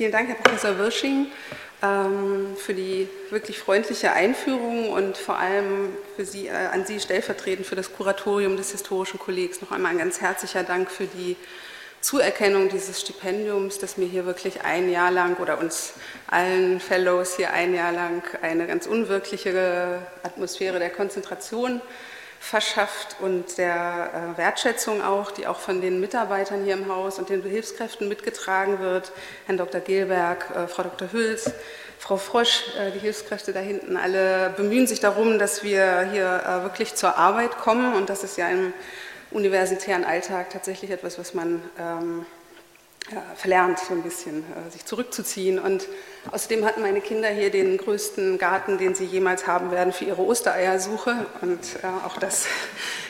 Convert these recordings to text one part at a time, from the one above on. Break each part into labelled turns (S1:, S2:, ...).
S1: Vielen Dank, Herr Professor Wirsching, ähm, für die wirklich freundliche Einführung und vor allem Sie, äh, an Sie stellvertretend für das Kuratorium des Historischen Kollegs noch einmal ein ganz herzlicher Dank für die Zuerkennung dieses Stipendiums, das mir hier wirklich ein Jahr lang oder uns allen Fellows hier ein Jahr lang eine ganz unwirkliche Atmosphäre der Konzentration verschafft und der äh, Wertschätzung auch, die auch von den Mitarbeitern hier im Haus und den Hilfskräften mitgetragen wird. Herrn Dr. Gilberg, äh, Frau Dr. Hüls, Frau Frosch, äh, die Hilfskräfte da hinten, alle bemühen sich darum, dass wir hier wirklich zur Arbeit kommen und das ist ja im universitären Alltag tatsächlich etwas, was man ähm, verlernt, so ein bisschen äh, sich zurückzuziehen. Und außerdem hatten meine Kinder hier den größten Garten, den sie jemals haben werden für ihre Ostereiersuche. Und äh, auch das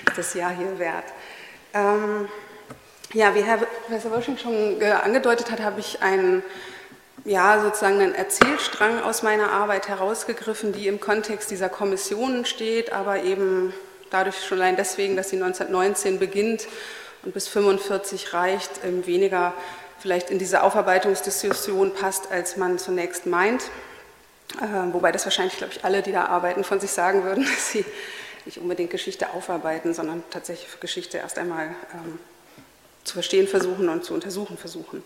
S1: ist das Jahr hier wert. Ähm, ja, wie Herr Professor Wösching schon äh, angedeutet hat, habe ich einen, ja, sozusagen einen Erzählstrang aus meiner Arbeit herausgegriffen, die im Kontext dieser Kommissionen steht, aber eben dadurch schon allein deswegen, dass sie 1919 beginnt und bis 1945 reicht, weniger vielleicht in diese Aufarbeitungsdiskussion passt, als man zunächst meint. Äh, wobei das wahrscheinlich, glaube ich, alle, die da arbeiten, von sich sagen würden, dass sie nicht unbedingt Geschichte aufarbeiten, sondern tatsächlich Geschichte erst einmal ähm, zu verstehen versuchen und zu untersuchen versuchen.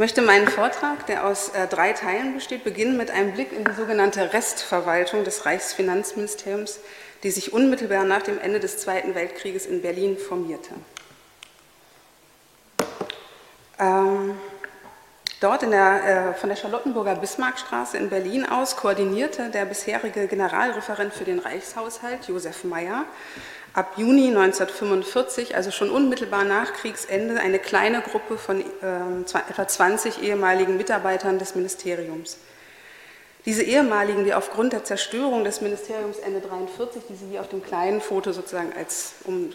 S1: Möchte meinen Vortrag, der aus äh, drei Teilen besteht, beginnen mit einem Blick in die sogenannte Restverwaltung des Reichsfinanzministeriums, die sich unmittelbar nach dem Ende des Zweiten Weltkrieges in Berlin formierte. Ähm, dort der, äh, von der Charlottenburger Bismarckstraße in Berlin aus koordinierte der bisherige Generalreferent für den Reichshaushalt, Josef Meyer, ab Juni 1945, also schon unmittelbar nach Kriegsende, eine kleine Gruppe von äh, etwa 20 ehemaligen Mitarbeitern des Ministeriums. Diese ehemaligen, die aufgrund der Zerstörung des Ministeriums Ende 1943, die Sie hier auf dem kleinen Foto sozusagen als, um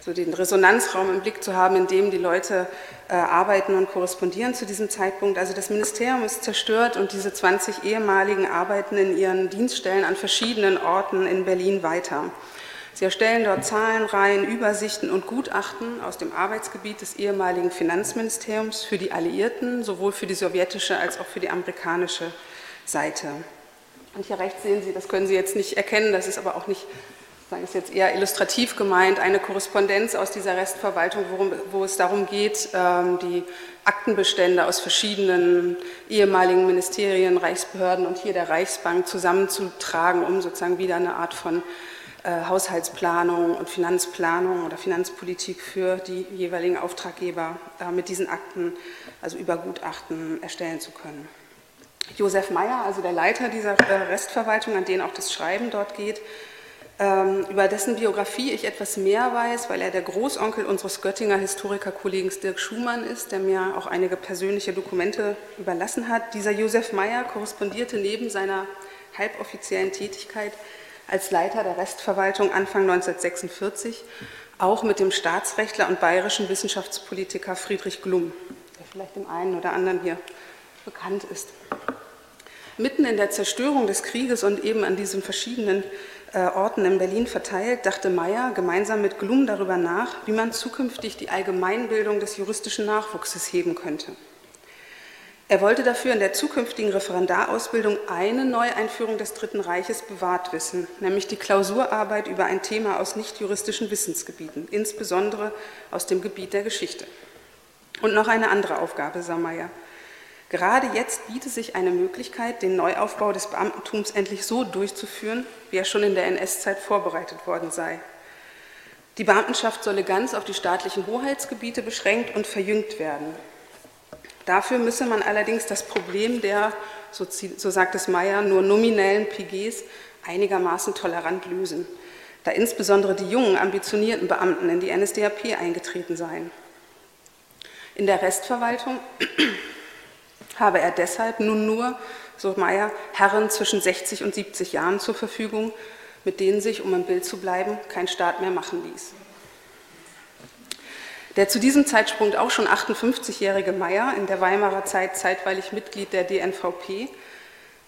S1: so den Resonanzraum im Blick zu haben, in dem die Leute äh, arbeiten und korrespondieren zu diesem Zeitpunkt. Also das Ministerium ist zerstört und diese 20 ehemaligen arbeiten in ihren Dienststellen an verschiedenen Orten in Berlin weiter. Sie erstellen dort Zahlenreihen, Übersichten und Gutachten aus dem Arbeitsgebiet des ehemaligen Finanzministeriums für die Alliierten, sowohl für die sowjetische als auch für die amerikanische Seite. Und hier rechts sehen Sie, das können Sie jetzt nicht erkennen, das ist aber auch nicht, das ist jetzt eher illustrativ gemeint, eine Korrespondenz aus dieser Restverwaltung, worum, wo es darum geht, ähm, die Aktenbestände aus verschiedenen ehemaligen Ministerien, Reichsbehörden und hier der Reichsbank zusammenzutragen, um sozusagen wieder eine Art von äh, Haushaltsplanung und Finanzplanung oder Finanzpolitik für die jeweiligen Auftraggeber äh, mit diesen Akten, also über Gutachten erstellen zu können. Josef Meyer, also der Leiter dieser äh, Restverwaltung, an den auch das Schreiben dort geht, ähm, über dessen Biografie ich etwas mehr weiß, weil er der Großonkel unseres Göttinger Historikerkollegen Dirk Schumann ist, der mir auch einige persönliche Dokumente überlassen hat. Dieser Josef Meyer korrespondierte neben seiner halboffiziellen Tätigkeit als Leiter der Restverwaltung Anfang 1946 auch mit dem Staatsrechtler und bayerischen Wissenschaftspolitiker Friedrich Glum, der vielleicht dem einen oder anderen hier bekannt ist. Mitten in der Zerstörung des Krieges und eben an diesen verschiedenen äh, Orten in Berlin verteilt, dachte Meyer gemeinsam mit Glum darüber nach, wie man zukünftig die Allgemeinbildung des juristischen Nachwuchses heben könnte. Er wollte dafür in der zukünftigen Referendarausbildung eine Neueinführung des Dritten Reiches bewahrt wissen, nämlich die Klausurarbeit über ein Thema aus nicht-juristischen Wissensgebieten, insbesondere aus dem Gebiet der Geschichte. Und noch eine andere Aufgabe, sah Meyer. Gerade jetzt biete sich eine Möglichkeit, den Neuaufbau des Beamtentums endlich so durchzuführen, wie er schon in der NS-Zeit vorbereitet worden sei. Die Beamtenschaft solle ganz auf die staatlichen Hoheitsgebiete beschränkt und verjüngt werden. Dafür müsse man allerdings das Problem der, so, so sagt es Meyer, nur nominellen PGs einigermaßen tolerant lösen, da insbesondere die jungen, ambitionierten Beamten in die NSDAP eingetreten seien. In der Restverwaltung habe er deshalb nun nur, so Meyer, Herren zwischen 60 und 70 Jahren zur Verfügung, mit denen sich, um im Bild zu bleiben, kein Staat mehr machen ließ. Der zu diesem Zeitpunkt auch schon 58-jährige Meyer, in der Weimarer Zeit zeitweilig Mitglied der DNVP,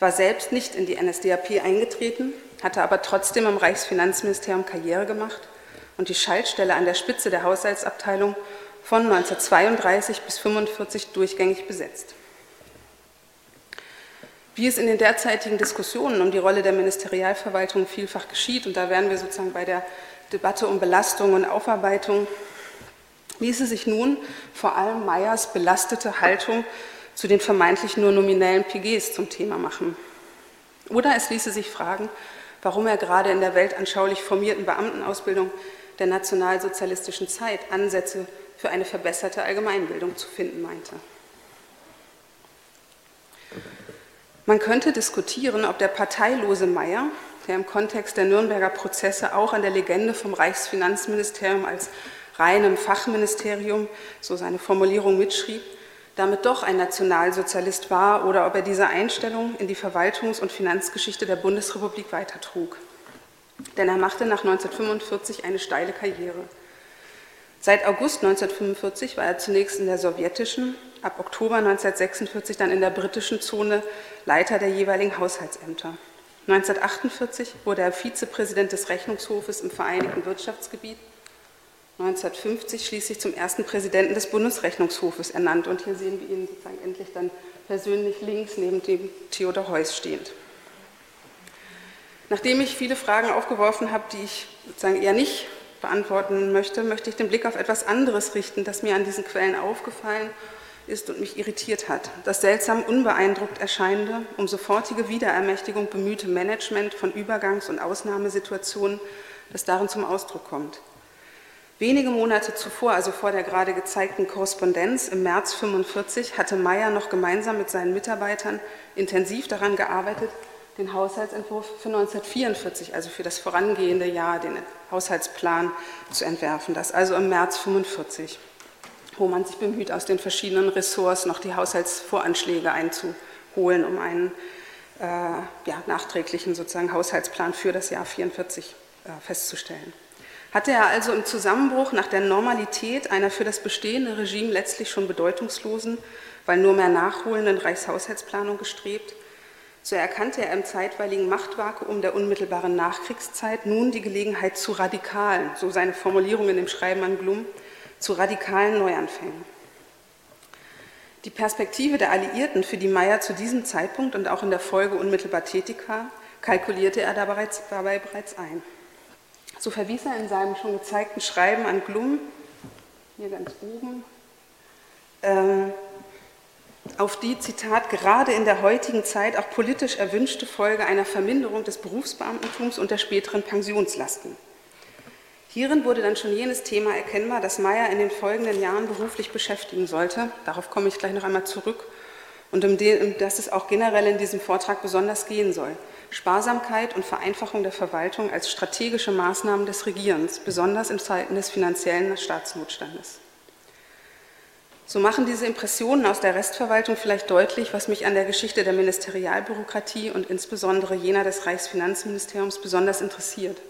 S1: war selbst nicht in die NSDAP eingetreten, hatte aber trotzdem am Reichsfinanzministerium Karriere gemacht und die Schaltstelle an der Spitze der Haushaltsabteilung von 1932 bis 1945 durchgängig besetzt. Wie es in den derzeitigen Diskussionen um die Rolle der Ministerialverwaltung vielfach geschieht, und da wären wir sozusagen bei der Debatte um Belastung und Aufarbeitung, ließe sich nun vor allem Meyers belastete Haltung zu den vermeintlich nur nominellen PGs zum Thema machen. Oder es ließe sich fragen, warum er gerade in der weltanschaulich formierten Beamtenausbildung der nationalsozialistischen Zeit Ansätze für eine verbesserte Allgemeinbildung zu finden meinte. Man könnte diskutieren, ob der parteilose Meyer, der im Kontext der Nürnberger Prozesse auch an der Legende vom Reichsfinanzministerium als reinem Fachministerium, so seine Formulierung mitschrieb, damit doch ein Nationalsozialist war oder ob er diese Einstellung in die Verwaltungs- und Finanzgeschichte der Bundesrepublik weitertrug. Denn er machte nach 1945 eine steile Karriere. Seit August 1945 war er zunächst in der sowjetischen, ab Oktober 1946 dann in der britischen Zone Leiter der jeweiligen Haushaltsämter. 1948 wurde er Vizepräsident des Rechnungshofes im Vereinigten Wirtschaftsgebiet 1950 schließlich zum ersten Präsidenten des Bundesrechnungshofes ernannt. Und hier sehen wir ihn sozusagen endlich dann persönlich links neben dem Theodor Heuss stehend. Nachdem ich viele Fragen aufgeworfen habe, die ich sozusagen eher nicht beantworten möchte, möchte ich den Blick auf etwas anderes richten, das mir an diesen Quellen aufgefallen ist und mich irritiert hat. Das seltsam unbeeindruckt erscheinende, um sofortige Wiederermächtigung bemühte Management von Übergangs- und Ausnahmesituationen, das darin zum Ausdruck kommt. Wenige Monate zuvor, also vor der gerade gezeigten Korrespondenz im März 1945, hatte Meyer noch gemeinsam mit seinen Mitarbeitern intensiv daran gearbeitet, den Haushaltsentwurf für 1944, also für das vorangehende Jahr, den Haushaltsplan zu entwerfen. Das also im März 1945, wo man sich bemüht, aus den verschiedenen Ressorts noch die Haushaltsvoranschläge einzuholen, um einen äh, ja, nachträglichen sozusagen Haushaltsplan für das Jahr 1944 äh, festzustellen hatte er also im Zusammenbruch nach der Normalität einer für das bestehende Regime letztlich schon bedeutungslosen, weil nur mehr nachholenden Reichshaushaltsplanung gestrebt, so erkannte er im zeitweiligen Machtvakuum der unmittelbaren Nachkriegszeit nun die Gelegenheit zu radikalen, so seine Formulierung in dem Schreiben an Glum, zu radikalen Neuanfängen. Die Perspektive der Alliierten, für die Meyer zu diesem Zeitpunkt und auch in der Folge unmittelbar tätig war, kalkulierte er dabei bereits ein. So verwies er in seinem schon gezeigten Schreiben an Glum, hier ganz oben, ähm, auf die, Zitat, gerade in der heutigen Zeit auch politisch erwünschte Folge einer Verminderung des Berufsbeamtentums und der späteren Pensionslasten. Hierin wurde dann schon jenes Thema erkennbar, das Meyer in den folgenden Jahren beruflich beschäftigen sollte. Darauf komme ich gleich noch einmal zurück und um, das es auch generell in diesem Vortrag besonders gehen soll. Sparsamkeit und Vereinfachung der Verwaltung als strategische Maßnahmen des Regierens, besonders in Zeiten des finanziellen Staatsnotstandes. So machen diese Impressionen aus der Restverwaltung vielleicht deutlich, was mich an der Geschichte der Ministerialbürokratie und insbesondere jener des Reichsfinanzministeriums besonders interessiert.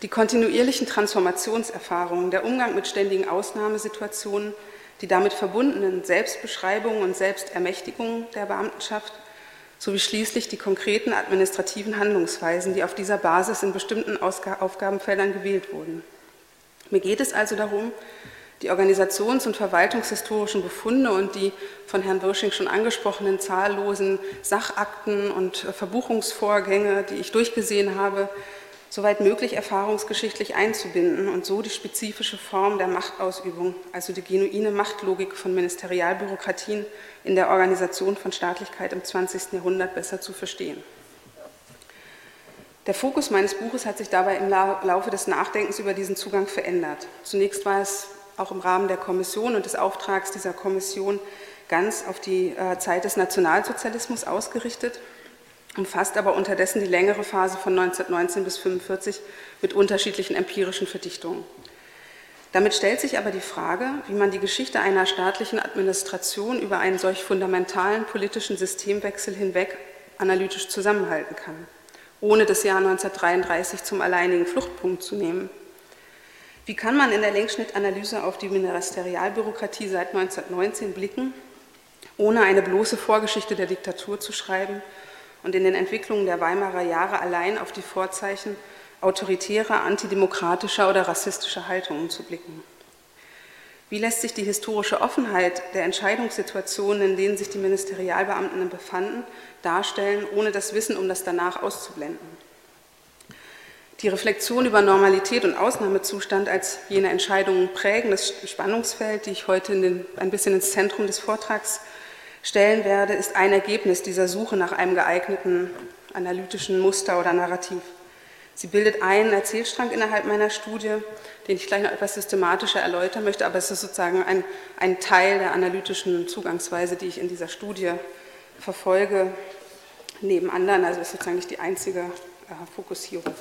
S1: Die kontinuierlichen Transformationserfahrungen, der Umgang mit ständigen Ausnahmesituationen, die damit verbundenen Selbstbeschreibungen und Selbstermächtigungen der Beamtenschaft sowie schließlich die konkreten administrativen Handlungsweisen, die auf dieser Basis in bestimmten Aufgabenfeldern gewählt wurden. Mir geht es also darum, die organisations- und verwaltungshistorischen Befunde und die von Herrn Wirsching schon angesprochenen zahllosen Sachakten und Verbuchungsvorgänge, die ich durchgesehen habe, soweit möglich erfahrungsgeschichtlich einzubinden und so die spezifische Form der Machtausübung, also die genuine Machtlogik von Ministerialbürokratien in der Organisation von Staatlichkeit im 20. Jahrhundert besser zu verstehen. Der Fokus meines Buches hat sich dabei im Laufe des Nachdenkens über diesen Zugang verändert. Zunächst war es auch im Rahmen der Kommission und des Auftrags dieser Kommission ganz auf die äh, Zeit des Nationalsozialismus ausgerichtet, umfasst aber unterdessen die längere Phase von 1919 bis 1945 mit unterschiedlichen empirischen Verdichtungen. Damit stellt sich aber die Frage, wie man die Geschichte einer staatlichen Administration über einen solch fundamentalen politischen Systemwechsel hinweg analytisch zusammenhalten kann, ohne das Jahr 1933 zum alleinigen Fluchtpunkt zu nehmen. Wie kann man in der Längsschnittanalyse auf die Ministerialbürokratie seit 1919 blicken, ohne eine bloße Vorgeschichte der Diktatur zu schreiben und in den Entwicklungen der Weimarer Jahre allein auf die Vorzeichen autoritärer, antidemokratischer oder rassistischer Haltungen zu blicken. Wie lässt sich die historische Offenheit der Entscheidungssituationen, in denen sich die Ministerialbeamten befanden, darstellen, ohne das Wissen um das danach auszublenden? Die Reflexion über Normalität und Ausnahmezustand als jene Entscheidungen prägendes Spannungsfeld, die ich heute den, ein bisschen ins Zentrum des Vortrags stellen werde, ist ein Ergebnis dieser Suche nach einem geeigneten analytischen Muster oder Narrativ. Sie bildet einen Erzählstrang innerhalb meiner Studie, den ich gleich noch etwas systematischer erläutern möchte, aber es ist sozusagen ein, ein Teil der analytischen Zugangsweise, die ich in dieser Studie verfolge, neben anderen, also ist sozusagen nicht die einzige äh, Fokussierung.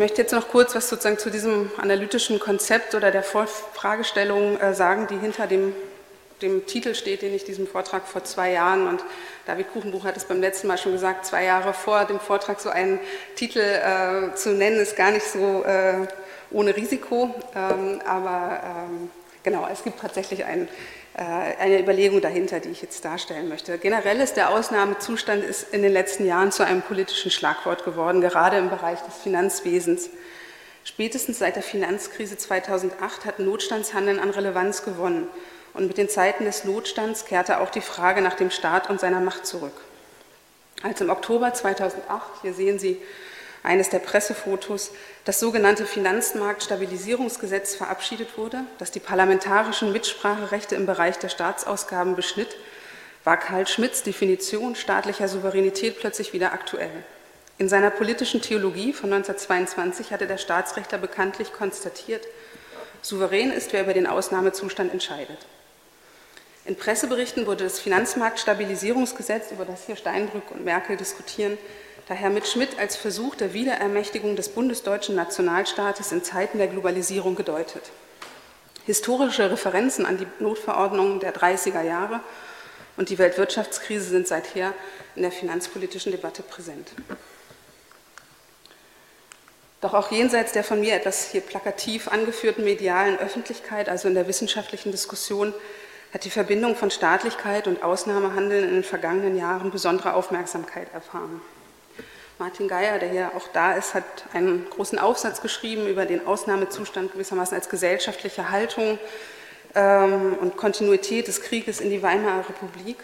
S1: Möchte jetzt noch kurz was sozusagen zu diesem analytischen Konzept oder der Fragestellung äh, sagen, die hinter dem, dem Titel steht, den ich diesem Vortrag vor zwei Jahren und David Kuchenbuch hat es beim letzten Mal schon gesagt, zwei Jahre vor dem Vortrag so einen Titel äh, zu nennen, ist gar nicht so äh, ohne Risiko. Ähm, aber ähm, genau, es gibt tatsächlich einen eine Überlegung dahinter, die ich jetzt darstellen möchte. Generell ist der Ausnahmezustand ist in den letzten Jahren zu einem politischen Schlagwort geworden, gerade im Bereich des Finanzwesens. Spätestens seit der Finanzkrise 2008 hat Notstandshandeln an Relevanz gewonnen. Und mit den Zeiten des Notstands kehrte auch die Frage nach dem Staat und seiner Macht zurück. Als im Oktober 2008, hier sehen Sie eines der Pressefotos, das sogenannte Finanzmarktstabilisierungsgesetz verabschiedet wurde, das die parlamentarischen Mitspracherechte im Bereich der Staatsausgaben beschnitt, war Karl Schmidts Definition staatlicher Souveränität plötzlich wieder aktuell. In seiner politischen Theologie von 1922 hatte der Staatsrechter bekanntlich konstatiert, souverän ist, wer über den Ausnahmezustand entscheidet. In Presseberichten wurde das Finanzmarktstabilisierungsgesetz, über das hier Steinbrück und Merkel diskutieren, daher mit Schmidt als Versuch der Wiederermächtigung des bundesdeutschen Nationalstaates in Zeiten der Globalisierung gedeutet. Historische Referenzen an die Notverordnungen der 30er Jahre und die Weltwirtschaftskrise sind seither in der finanzpolitischen Debatte präsent. Doch auch jenseits der von mir etwas hier plakativ angeführten medialen Öffentlichkeit, also in der wissenschaftlichen Diskussion, hat die Verbindung von Staatlichkeit und Ausnahmehandeln in den vergangenen Jahren besondere Aufmerksamkeit erfahren. Martin Geier, der hier auch da ist, hat einen großen Aufsatz geschrieben über den Ausnahmezustand gewissermaßen als gesellschaftliche Haltung ähm, und Kontinuität des Krieges in die Weimarer Republik.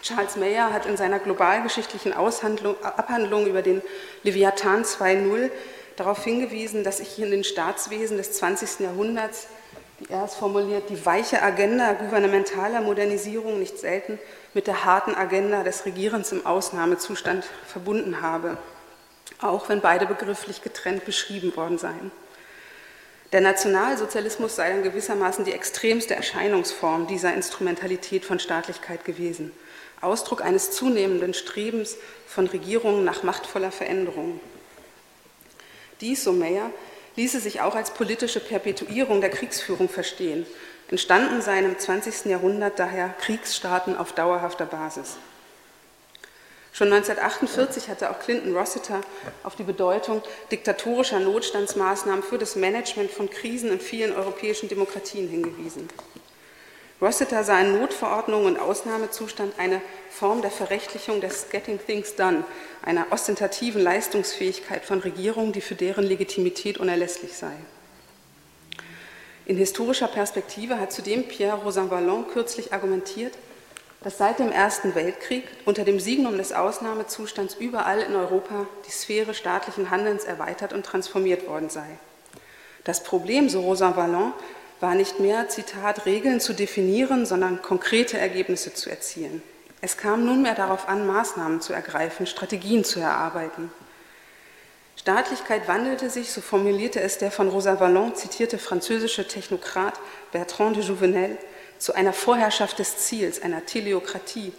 S1: Charles Mayer hat in seiner globalgeschichtlichen Abhandlung über den Leviathan 2.0 darauf hingewiesen, dass sich in den Staatswesen des 20. Jahrhunderts wie er es formuliert, die weiche Agenda gouvernementaler Modernisierung nicht selten mit der harten Agenda des Regierens im Ausnahmezustand verbunden habe, auch wenn beide begrifflich getrennt beschrieben worden seien. Der Nationalsozialismus sei dann gewissermaßen die extremste Erscheinungsform dieser Instrumentalität von Staatlichkeit gewesen, Ausdruck eines zunehmenden Strebens von Regierungen nach machtvoller Veränderung. Dies, so Meyer, ließe sich auch als politische Perpetuierung der Kriegsführung verstehen. Entstanden seien im 20. Jahrhundert daher Kriegsstaaten auf dauerhafter Basis. Schon 1948 hatte auch Clinton Rossiter auf die Bedeutung diktatorischer Notstandsmaßnahmen für das Management von Krisen in vielen europäischen Demokratien hingewiesen. Rossiter sah in Notverordnung und Ausnahmezustand eine Form der Verrechtlichung des Getting Things Done, einer ostentativen Leistungsfähigkeit von Regierungen, die für deren Legitimität unerlässlich sei. In historischer Perspektive hat zudem Pierre Rosan Vallon kürzlich argumentiert, dass seit dem Ersten Weltkrieg unter dem Signum des Ausnahmezustands überall in Europa die Sphäre staatlichen Handelns erweitert und transformiert worden sei. Das Problem, so Rosan Vallon, war nicht mehr, Zitat, Regeln zu definieren, sondern konkrete Ergebnisse zu erzielen. Es kam nunmehr darauf an, Maßnahmen zu ergreifen, Strategien zu erarbeiten. Staatlichkeit wandelte sich, so formulierte es der von Rosa Vallon zitierte französische Technokrat Bertrand de Jouvenel, zu einer Vorherrschaft des Ziels, einer Teleokratie,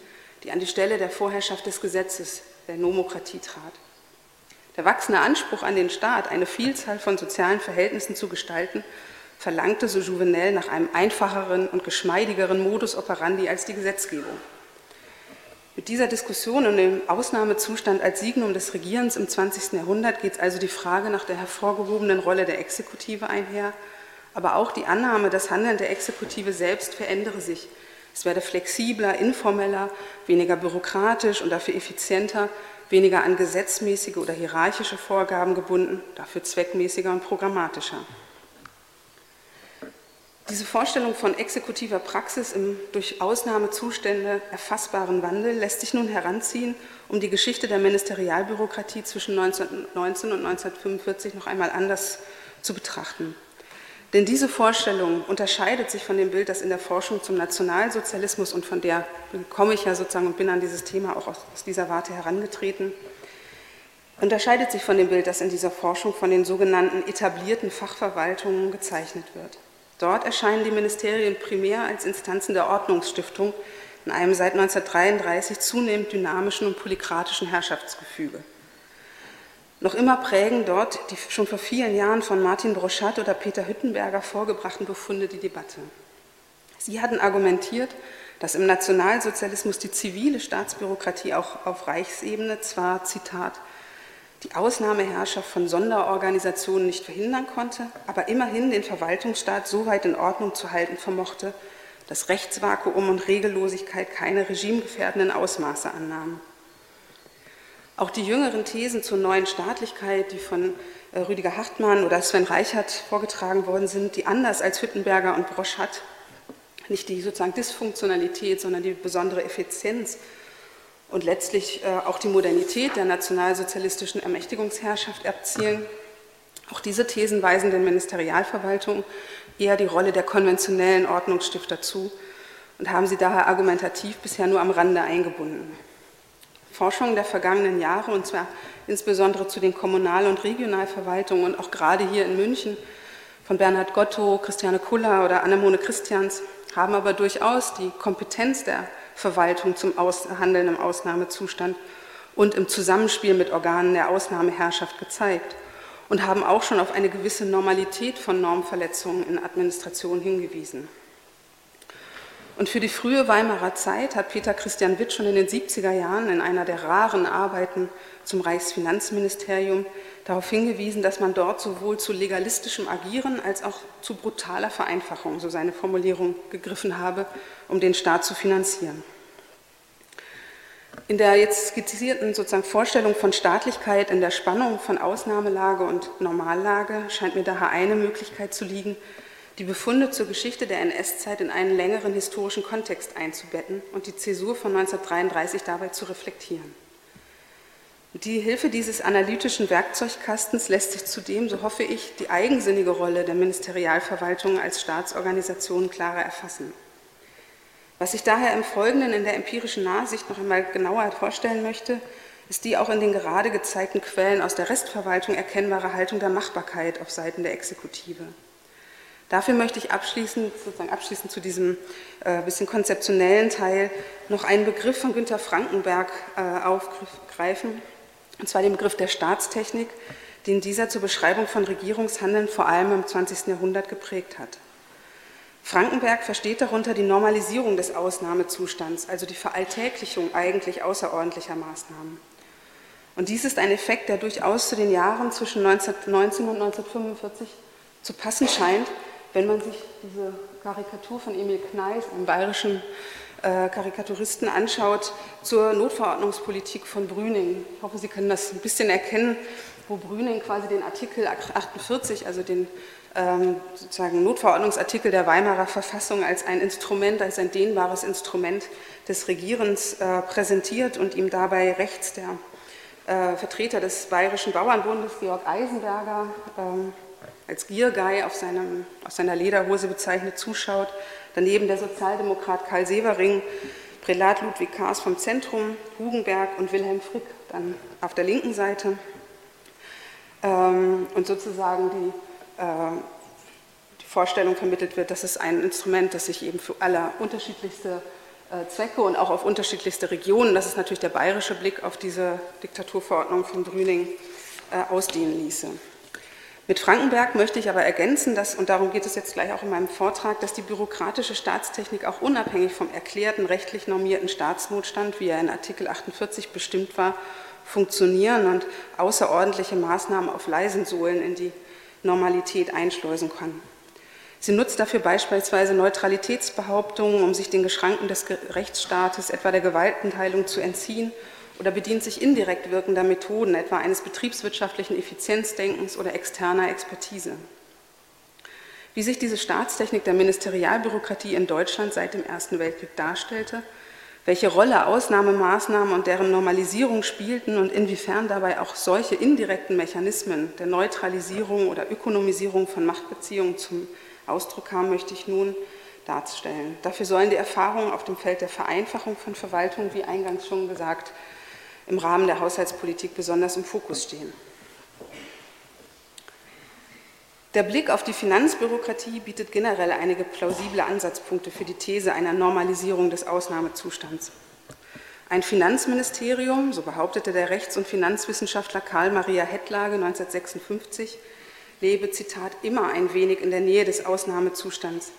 S1: die an die Stelle der Vorherrschaft des Gesetzes, der Nomokratie trat. Der wachsende Anspruch an den Staat, eine Vielzahl von sozialen Verhältnissen zu gestalten, verlangte so Jouvenel nach einem einfacheren und geschmeidigeren Modus operandi als die Gesetzgebung. Mit dieser Diskussion und dem Ausnahmezustand als Signum des Regierens im 20. Jahrhundert geht also die Frage nach der hervorgehobenen Rolle der Exekutive einher, aber auch die Annahme, das Handeln der Exekutive selbst verändere sich. Es werde flexibler, informeller, weniger bürokratisch und dafür effizienter, weniger an gesetzmäßige oder hierarchische Vorgaben gebunden, dafür zweckmäßiger und programmatischer. Diese Vorstellung von exekutiver Praxis im durch Ausnahmezustände erfassbaren Wandel lässt sich nun heranziehen, um die Geschichte der Ministerialbürokratie zwischen 1919 und 1945 noch einmal anders zu betrachten. Denn diese Vorstellung unterscheidet sich von dem Bild, das in der Forschung zum Nationalsozialismus und von der komme ich ja sozusagen und bin an dieses Thema auch aus dieser Warte herangetreten, unterscheidet sich von dem Bild, das in dieser Forschung von den sogenannten etablierten Fachverwaltungen gezeichnet wird. Dort erscheinen die Ministerien primär als Instanzen der Ordnungsstiftung in einem seit 1933 zunehmend dynamischen und polykratischen Herrschaftsgefüge. Noch immer prägen dort die schon vor vielen Jahren von Martin Broschat oder Peter Hüttenberger vorgebrachten Befunde die Debatte. Sie hatten argumentiert, dass im Nationalsozialismus die zivile Staatsbürokratie auch auf Reichsebene zwar, Zitat, die Ausnahmeherrschaft von Sonderorganisationen nicht verhindern konnte, aber immerhin den Verwaltungsstaat so weit in Ordnung zu halten vermochte, dass Rechtsvakuum und Regellosigkeit keine regimegefährdenden Ausmaße annahmen. Auch die jüngeren Thesen zur neuen Staatlichkeit, die von äh, Rüdiger Hartmann oder Sven Reichert vorgetragen worden sind, die anders als Hüttenberger und Broschat nicht die sozusagen Dysfunktionalität, sondern die besondere Effizienz und letztlich äh, auch die Modernität der nationalsozialistischen Ermächtigungsherrschaft erzielen. Auch diese Thesen weisen den Ministerialverwaltungen eher die Rolle der konventionellen Ordnungsstifter zu und haben sie daher argumentativ bisher nur am Rande eingebunden. Forschungen der vergangenen Jahre, und zwar insbesondere zu den Kommunal- und Regionalverwaltungen und auch gerade hier in München von Bernhard Gotto, Christiane Kuller oder Annemone Christians, haben aber durchaus die Kompetenz der Verwaltung zum Handeln im Ausnahmezustand und im Zusammenspiel mit Organen der Ausnahmeherrschaft gezeigt und haben auch schon auf eine gewisse Normalität von Normverletzungen in Administration hingewiesen. Und für die frühe Weimarer Zeit hat Peter Christian Witt schon in den 70er Jahren in einer der raren Arbeiten zum Reichsfinanzministerium darauf hingewiesen, dass man dort sowohl zu legalistischem Agieren als auch zu brutaler Vereinfachung, so seine Formulierung, gegriffen habe, um den Staat zu finanzieren. In der jetzt skizzierten sozusagen Vorstellung von Staatlichkeit in der Spannung von Ausnahmelage und Normallage scheint mir daher eine Möglichkeit zu liegen, die Befunde zur Geschichte der NS-Zeit in einen längeren historischen Kontext einzubetten und die Zäsur von 1933 dabei zu reflektieren. Die Hilfe dieses analytischen Werkzeugkastens lässt sich zudem, so hoffe ich, die eigensinnige Rolle der Ministerialverwaltung als Staatsorganisation klarer erfassen. Was ich daher im Folgenden in der empirischen Nachsicht noch einmal genauer vorstellen möchte, ist die auch in den gerade gezeigten Quellen aus der Restverwaltung erkennbare Haltung der Machbarkeit auf Seiten der Exekutive. Dafür möchte ich abschließend, sozusagen abschließend zu diesem äh, bisschen konzeptionellen Teil noch einen Begriff von Günter Frankenberg äh, aufgreifen, und zwar den Begriff der Staatstechnik, den dieser zur Beschreibung von Regierungshandeln vor allem im 20. Jahrhundert geprägt hat. Frankenberg versteht darunter die Normalisierung des Ausnahmezustands, also die Veralltäglichung eigentlich außerordentlicher Maßnahmen. Und dies ist ein Effekt, der durchaus zu den Jahren zwischen 1919 und 1945 zu passen scheint, wenn man sich diese Karikatur von Emil Kneis, einem bayerischen äh, Karikaturisten anschaut zur Notverordnungspolitik von Brüning. Ich hoffe, Sie können das ein bisschen erkennen, wo Brüning quasi den Artikel 48, also den sozusagen Notverordnungsartikel der Weimarer Verfassung als ein Instrument, als ein dehnbares Instrument des Regierens äh, präsentiert und ihm dabei rechts der äh, Vertreter des Bayerischen Bauernbundes, Georg Eisenberger, ähm, als Giergei auf, seinem, auf seiner Lederhose bezeichnet zuschaut, Daneben der Sozialdemokrat Karl Severing Prälat Ludwig Kaas vom Zentrum, Hugenberg und Wilhelm Frick dann auf der linken Seite. Ähm, und sozusagen die, die Vorstellung vermittelt wird, dass es ein Instrument, das sich eben für alle unterschiedlichste äh, Zwecke und auch auf unterschiedlichste Regionen, das ist natürlich der bayerische Blick auf diese Diktaturverordnung von Brüning, äh, ausdehnen ließe. Mit Frankenberg möchte ich aber ergänzen, dass, und darum geht es jetzt gleich auch in meinem Vortrag, dass die bürokratische Staatstechnik auch unabhängig vom erklärten rechtlich normierten Staatsnotstand, wie er in Artikel 48 bestimmt war, funktionieren und außerordentliche Maßnahmen auf leisen Sohlen in die Normalität einschleusen kann. Sie nutzt dafür beispielsweise Neutralitätsbehauptungen, um sich den Geschranken des Rechtsstaates, etwa der Gewaltenteilung, zu entziehen oder bedient sich indirekt wirkender Methoden, etwa eines betriebswirtschaftlichen Effizienzdenkens oder externer Expertise. Wie sich diese Staatstechnik der Ministerialbürokratie in Deutschland seit dem Ersten Weltkrieg darstellte, welche Rolle Ausnahmemaßnahmen und deren Normalisierung spielten und inwiefern dabei auch solche indirekten Mechanismen der Neutralisierung oder Ökonomisierung von Machtbeziehungen zum Ausdruck kamen, möchte ich nun darstellen. Dafür sollen die Erfahrungen auf dem Feld der Vereinfachung von Verwaltung, wie eingangs schon gesagt, im Rahmen der Haushaltspolitik besonders im Fokus stehen. Der Blick auf die Finanzbürokratie bietet generell einige plausible Ansatzpunkte für die These einer Normalisierung des Ausnahmezustands. Ein Finanzministerium, so behauptete der Rechts- und Finanzwissenschaftler Karl Maria Hettlage 1956, lebe, Zitat, immer ein wenig in der Nähe des Ausnahmezustands.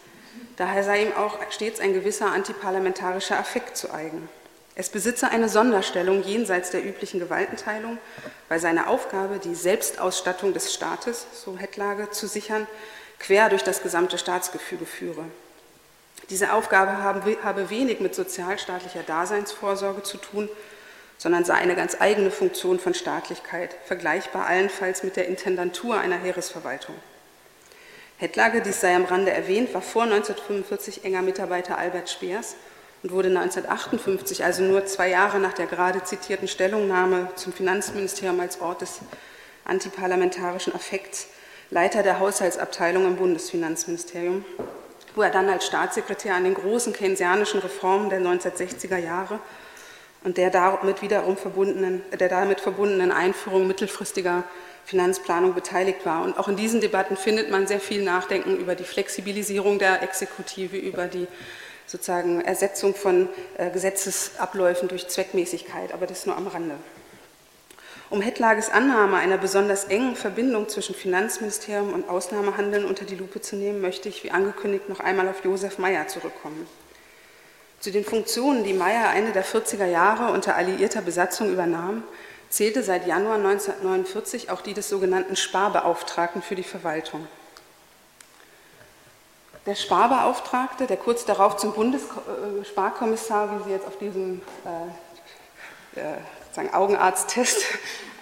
S1: Daher sei ihm auch stets ein gewisser antiparlamentarischer Affekt zu eigen. Es besitze eine Sonderstellung jenseits der üblichen Gewaltenteilung, weil seine Aufgabe, die Selbstausstattung des Staates, so Hettlage, zu sichern, quer durch das gesamte Staatsgefüge führe. Diese Aufgabe habe wenig mit sozialstaatlicher Daseinsvorsorge zu tun, sondern sei eine ganz eigene Funktion von Staatlichkeit, vergleichbar allenfalls mit der Intendantur einer Heeresverwaltung. Hettlage, dies sei am Rande erwähnt, war vor 1945 enger Mitarbeiter Albert Speers und wurde 1958, also nur zwei Jahre nach der gerade zitierten Stellungnahme zum Finanzministerium als Ort des antiparlamentarischen Affekts, Leiter der Haushaltsabteilung im Bundesfinanzministerium, wo er dann als Staatssekretär an den großen keynesianischen Reformen der 1960er Jahre und der damit wiederum verbundenen, der damit verbundenen Einführung mittelfristiger Finanzplanung beteiligt war. Und auch in diesen Debatten findet man sehr viel Nachdenken über die Flexibilisierung der Exekutive, über die sozusagen Ersetzung von äh, Gesetzesabläufen durch Zweckmäßigkeit, aber das nur am Rande. Um Hettlages Annahme einer besonders engen Verbindung zwischen Finanzministerium und Ausnahmehandeln unter die Lupe zu nehmen, möchte ich, wie angekündigt, noch einmal auf Josef Meyer zurückkommen. Zu den Funktionen, die Meyer Ende der 40er Jahre unter alliierter Besatzung übernahm, zählte seit Januar 1949 auch die des sogenannten Sparbeauftragten für die Verwaltung. Der Sparbeauftragte, der kurz darauf zum Bundessparkommissar, wie Sie jetzt auf diesem äh, äh, Augenarzttest,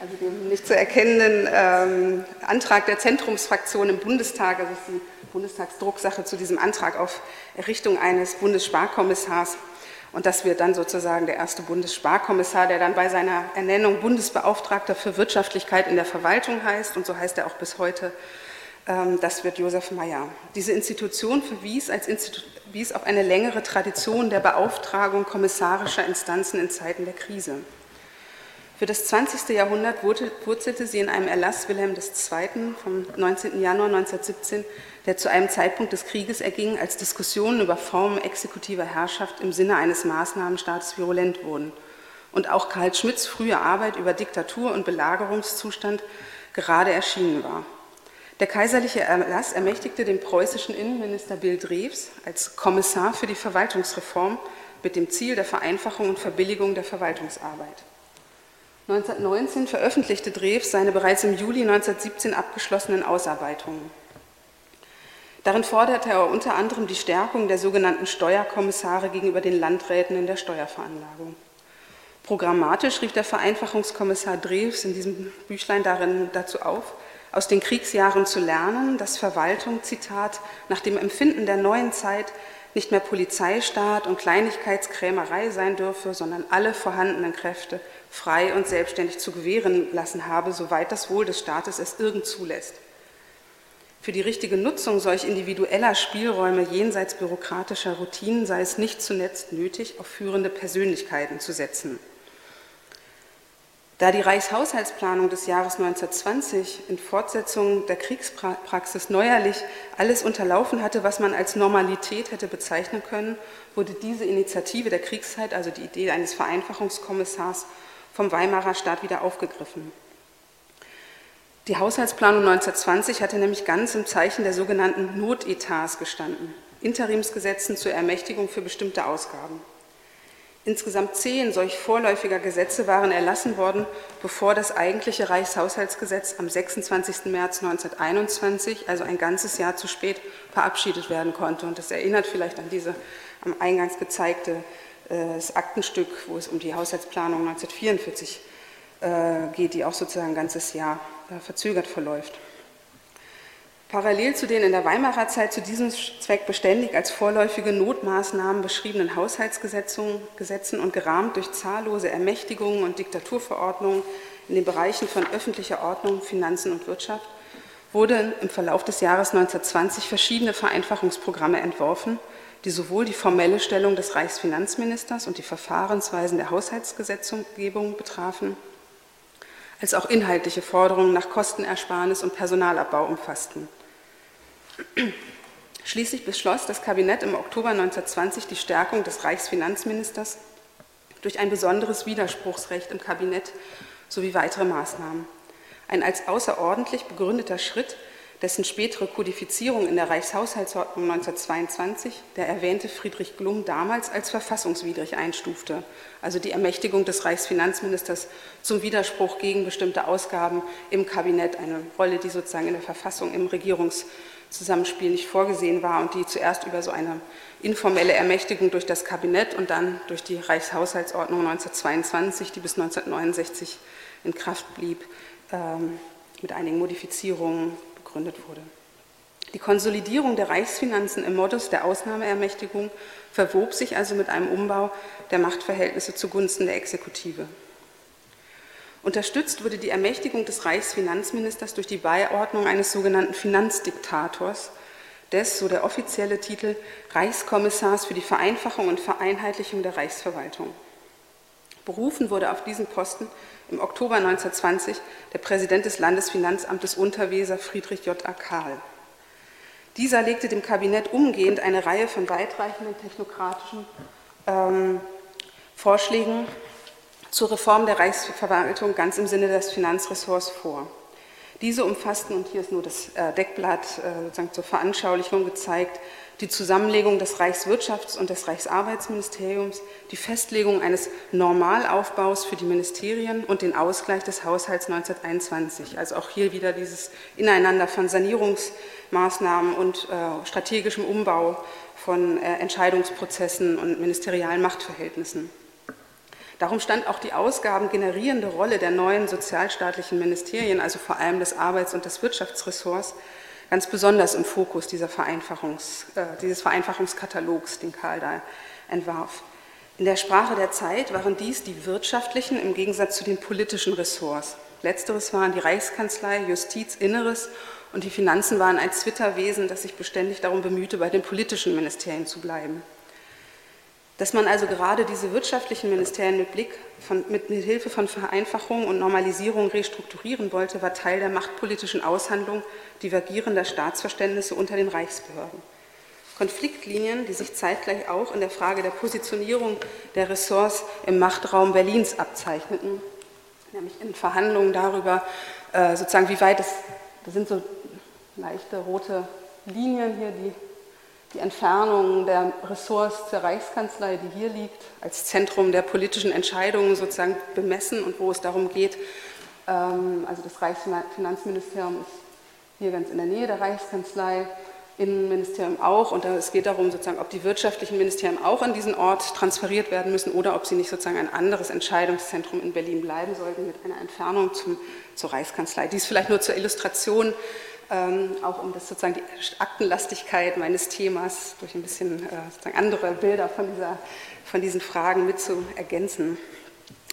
S1: also dem nicht zu erkennenden ähm, Antrag der Zentrumsfraktion im Bundestag, also die Bundestagsdrucksache zu diesem Antrag auf Errichtung eines Bundessparkommissars. Und das wird dann sozusagen der erste Bundessparkommissar, der dann bei seiner Ernennung Bundesbeauftragter für Wirtschaftlichkeit in der Verwaltung heißt. Und so heißt er auch bis heute das wird Josef Meyer. Diese Institution verwies, als Institu wies auf eine längere Tradition der Beauftragung kommissarischer Instanzen in Zeiten der Krise. Für das 20. Jahrhundert wurzelte sie in einem Erlass Wilhelm II. vom 19. Januar 1917, der zu einem Zeitpunkt des Krieges erging, als Diskussionen über Formen exekutiver Herrschaft im Sinne eines Maßnahmenstaates virulent wurden. Und auch Karl Schmidts frühe Arbeit über Diktatur und Belagerungszustand gerade erschienen war. Der kaiserliche Erlass ermächtigte den preußischen Innenminister Bill Drews als Kommissar für die Verwaltungsreform mit dem Ziel der Vereinfachung und Verbilligung der Verwaltungsarbeit. 1919 veröffentlichte Drews seine bereits im Juli 1917 abgeschlossenen Ausarbeitungen. Darin forderte er unter anderem die Stärkung der sogenannten Steuerkommissare gegenüber den Landräten in der Steuerveranlagung. Programmatisch rief der Vereinfachungskommissar Drews in diesem Büchlein darin dazu auf, aus den Kriegsjahren zu lernen, dass Verwaltung, Zitat, nach dem Empfinden der neuen Zeit nicht mehr Polizeistaat und Kleinigkeitskrämerei sein dürfe, sondern alle vorhandenen Kräfte frei und selbstständig zu gewähren lassen habe, soweit das Wohl des Staates es irgend zulässt. Für die richtige Nutzung solch individueller Spielräume jenseits bürokratischer Routinen sei es nicht zuletzt nötig, auf führende Persönlichkeiten zu setzen. Da die Reichshaushaltsplanung des Jahres 1920 in Fortsetzung der Kriegspraxis neuerlich alles unterlaufen hatte, was man als Normalität hätte bezeichnen können, wurde diese Initiative der Kriegszeit, also die Idee eines Vereinfachungskommissars, vom Weimarer Staat wieder aufgegriffen. Die Haushaltsplanung 1920 hatte nämlich ganz im Zeichen der sogenannten Notetats gestanden, Interimsgesetzen zur Ermächtigung für bestimmte Ausgaben. Insgesamt zehn solch vorläufiger Gesetze waren erlassen worden, bevor das eigentliche Reichshaushaltsgesetz am 26. März 1921, also ein ganzes Jahr zu spät, verabschiedet werden konnte. Und das erinnert vielleicht an diese am Eingangs gezeigte äh, das Aktenstück, wo es um die Haushaltsplanung 1944 äh, geht, die auch sozusagen ein ganzes Jahr äh, verzögert verläuft. Parallel zu den in der Weimarer Zeit zu diesem Zweck beständig als vorläufige Notmaßnahmen beschriebenen Haushaltsgesetzen und gerahmt durch zahllose Ermächtigungen und Diktaturverordnungen in den Bereichen von öffentlicher Ordnung, Finanzen und Wirtschaft wurden im Verlauf des Jahres 1920 verschiedene Vereinfachungsprogramme entworfen, die sowohl die formelle Stellung des Reichsfinanzministers und die Verfahrensweisen der Haushaltsgesetzgebung betrafen, als auch inhaltliche Forderungen nach Kostenersparnis und Personalabbau umfassten. Schließlich beschloss das Kabinett im Oktober 1920 die Stärkung des Reichsfinanzministers durch ein besonderes Widerspruchsrecht im Kabinett sowie weitere Maßnahmen. Ein als außerordentlich begründeter Schritt, dessen spätere Kodifizierung in der Reichshaushaltsordnung 1922 der erwähnte Friedrich Glum damals als verfassungswidrig einstufte, also die Ermächtigung des Reichsfinanzministers zum Widerspruch gegen bestimmte Ausgaben im Kabinett, eine Rolle, die sozusagen in der Verfassung im Regierungszusammenspiel nicht vorgesehen war und die zuerst über so eine informelle Ermächtigung durch das Kabinett und dann durch die Reichshaushaltsordnung 1922, die bis 1969 in Kraft blieb, ähm, mit einigen Modifizierungen gegründet wurde. Die Konsolidierung der Reichsfinanzen im Modus der Ausnahmeermächtigung verwob sich also mit einem Umbau der Machtverhältnisse zugunsten der Exekutive. Unterstützt wurde die Ermächtigung des Reichsfinanzministers durch die Beiordnung eines sogenannten Finanzdiktators, des, so der offizielle Titel, Reichskommissars für die Vereinfachung und Vereinheitlichung der Reichsverwaltung. Berufen wurde auf diesen Posten im Oktober 1920 der Präsident des Landesfinanzamtes Unterweser Friedrich J. A. Kahl. Dieser legte dem Kabinett umgehend eine Reihe von weitreichenden technokratischen ähm, Vorschlägen zur Reform der Reichsverwaltung ganz im Sinne des Finanzressorts vor. Diese umfassten, und hier ist nur das äh, Deckblatt äh, sozusagen zur Veranschaulichung gezeigt, die Zusammenlegung des Reichswirtschafts- und des Reichsarbeitsministeriums, die Festlegung eines Normalaufbaus für die Ministerien und den Ausgleich des Haushalts 1921. Also auch hier wieder dieses Ineinander von Sanierungsmaßnahmen und äh, strategischem Umbau von Entscheidungsprozessen und ministerialen Machtverhältnissen. Darum stand auch die ausgabengenerierende Rolle der neuen sozialstaatlichen Ministerien, also vor allem des Arbeits- und des Wirtschaftsressorts, ganz besonders im Fokus Vereinfachungs, äh, dieses Vereinfachungskatalogs, den Karl da entwarf. In der Sprache der Zeit waren dies die wirtschaftlichen im Gegensatz zu den politischen Ressorts. Letzteres waren die Reichskanzlei, Justiz, Inneres und die Finanzen waren ein Zwitterwesen, das sich beständig darum bemühte, bei den politischen Ministerien zu bleiben. Dass man also gerade diese wirtschaftlichen Ministerien mit Blick von, mit, mit Hilfe von Vereinfachung und Normalisierung restrukturieren wollte, war Teil der machtpolitischen Aushandlung divergierender Staatsverständnisse unter den Reichsbehörden. Konfliktlinien, die sich zeitgleich auch in der Frage der Positionierung der Ressorts im Machtraum Berlins abzeichneten, nämlich in Verhandlungen darüber, äh, sozusagen, wie weit es, da sind so leichte rote Linien hier, die die Entfernung der Ressorts zur Reichskanzlei, die hier liegt, als Zentrum der politischen Entscheidungen sozusagen bemessen und wo es darum geht, ähm, also das Reichsfinanzministerium ist hier ganz in der Nähe der Reichskanzlei, Innenministerium auch. Und es geht darum, sozusagen, ob die wirtschaftlichen Ministerien auch an diesen Ort transferiert werden müssen oder ob sie nicht sozusagen ein anderes Entscheidungszentrum in Berlin bleiben sollten mit einer Entfernung zum, zur Reichskanzlei. Dies vielleicht nur zur Illustration ähm, auch um das sozusagen die Aktenlastigkeit meines Themas durch ein bisschen äh, sozusagen andere Bilder von, dieser, von diesen Fragen mit zu ergänzen.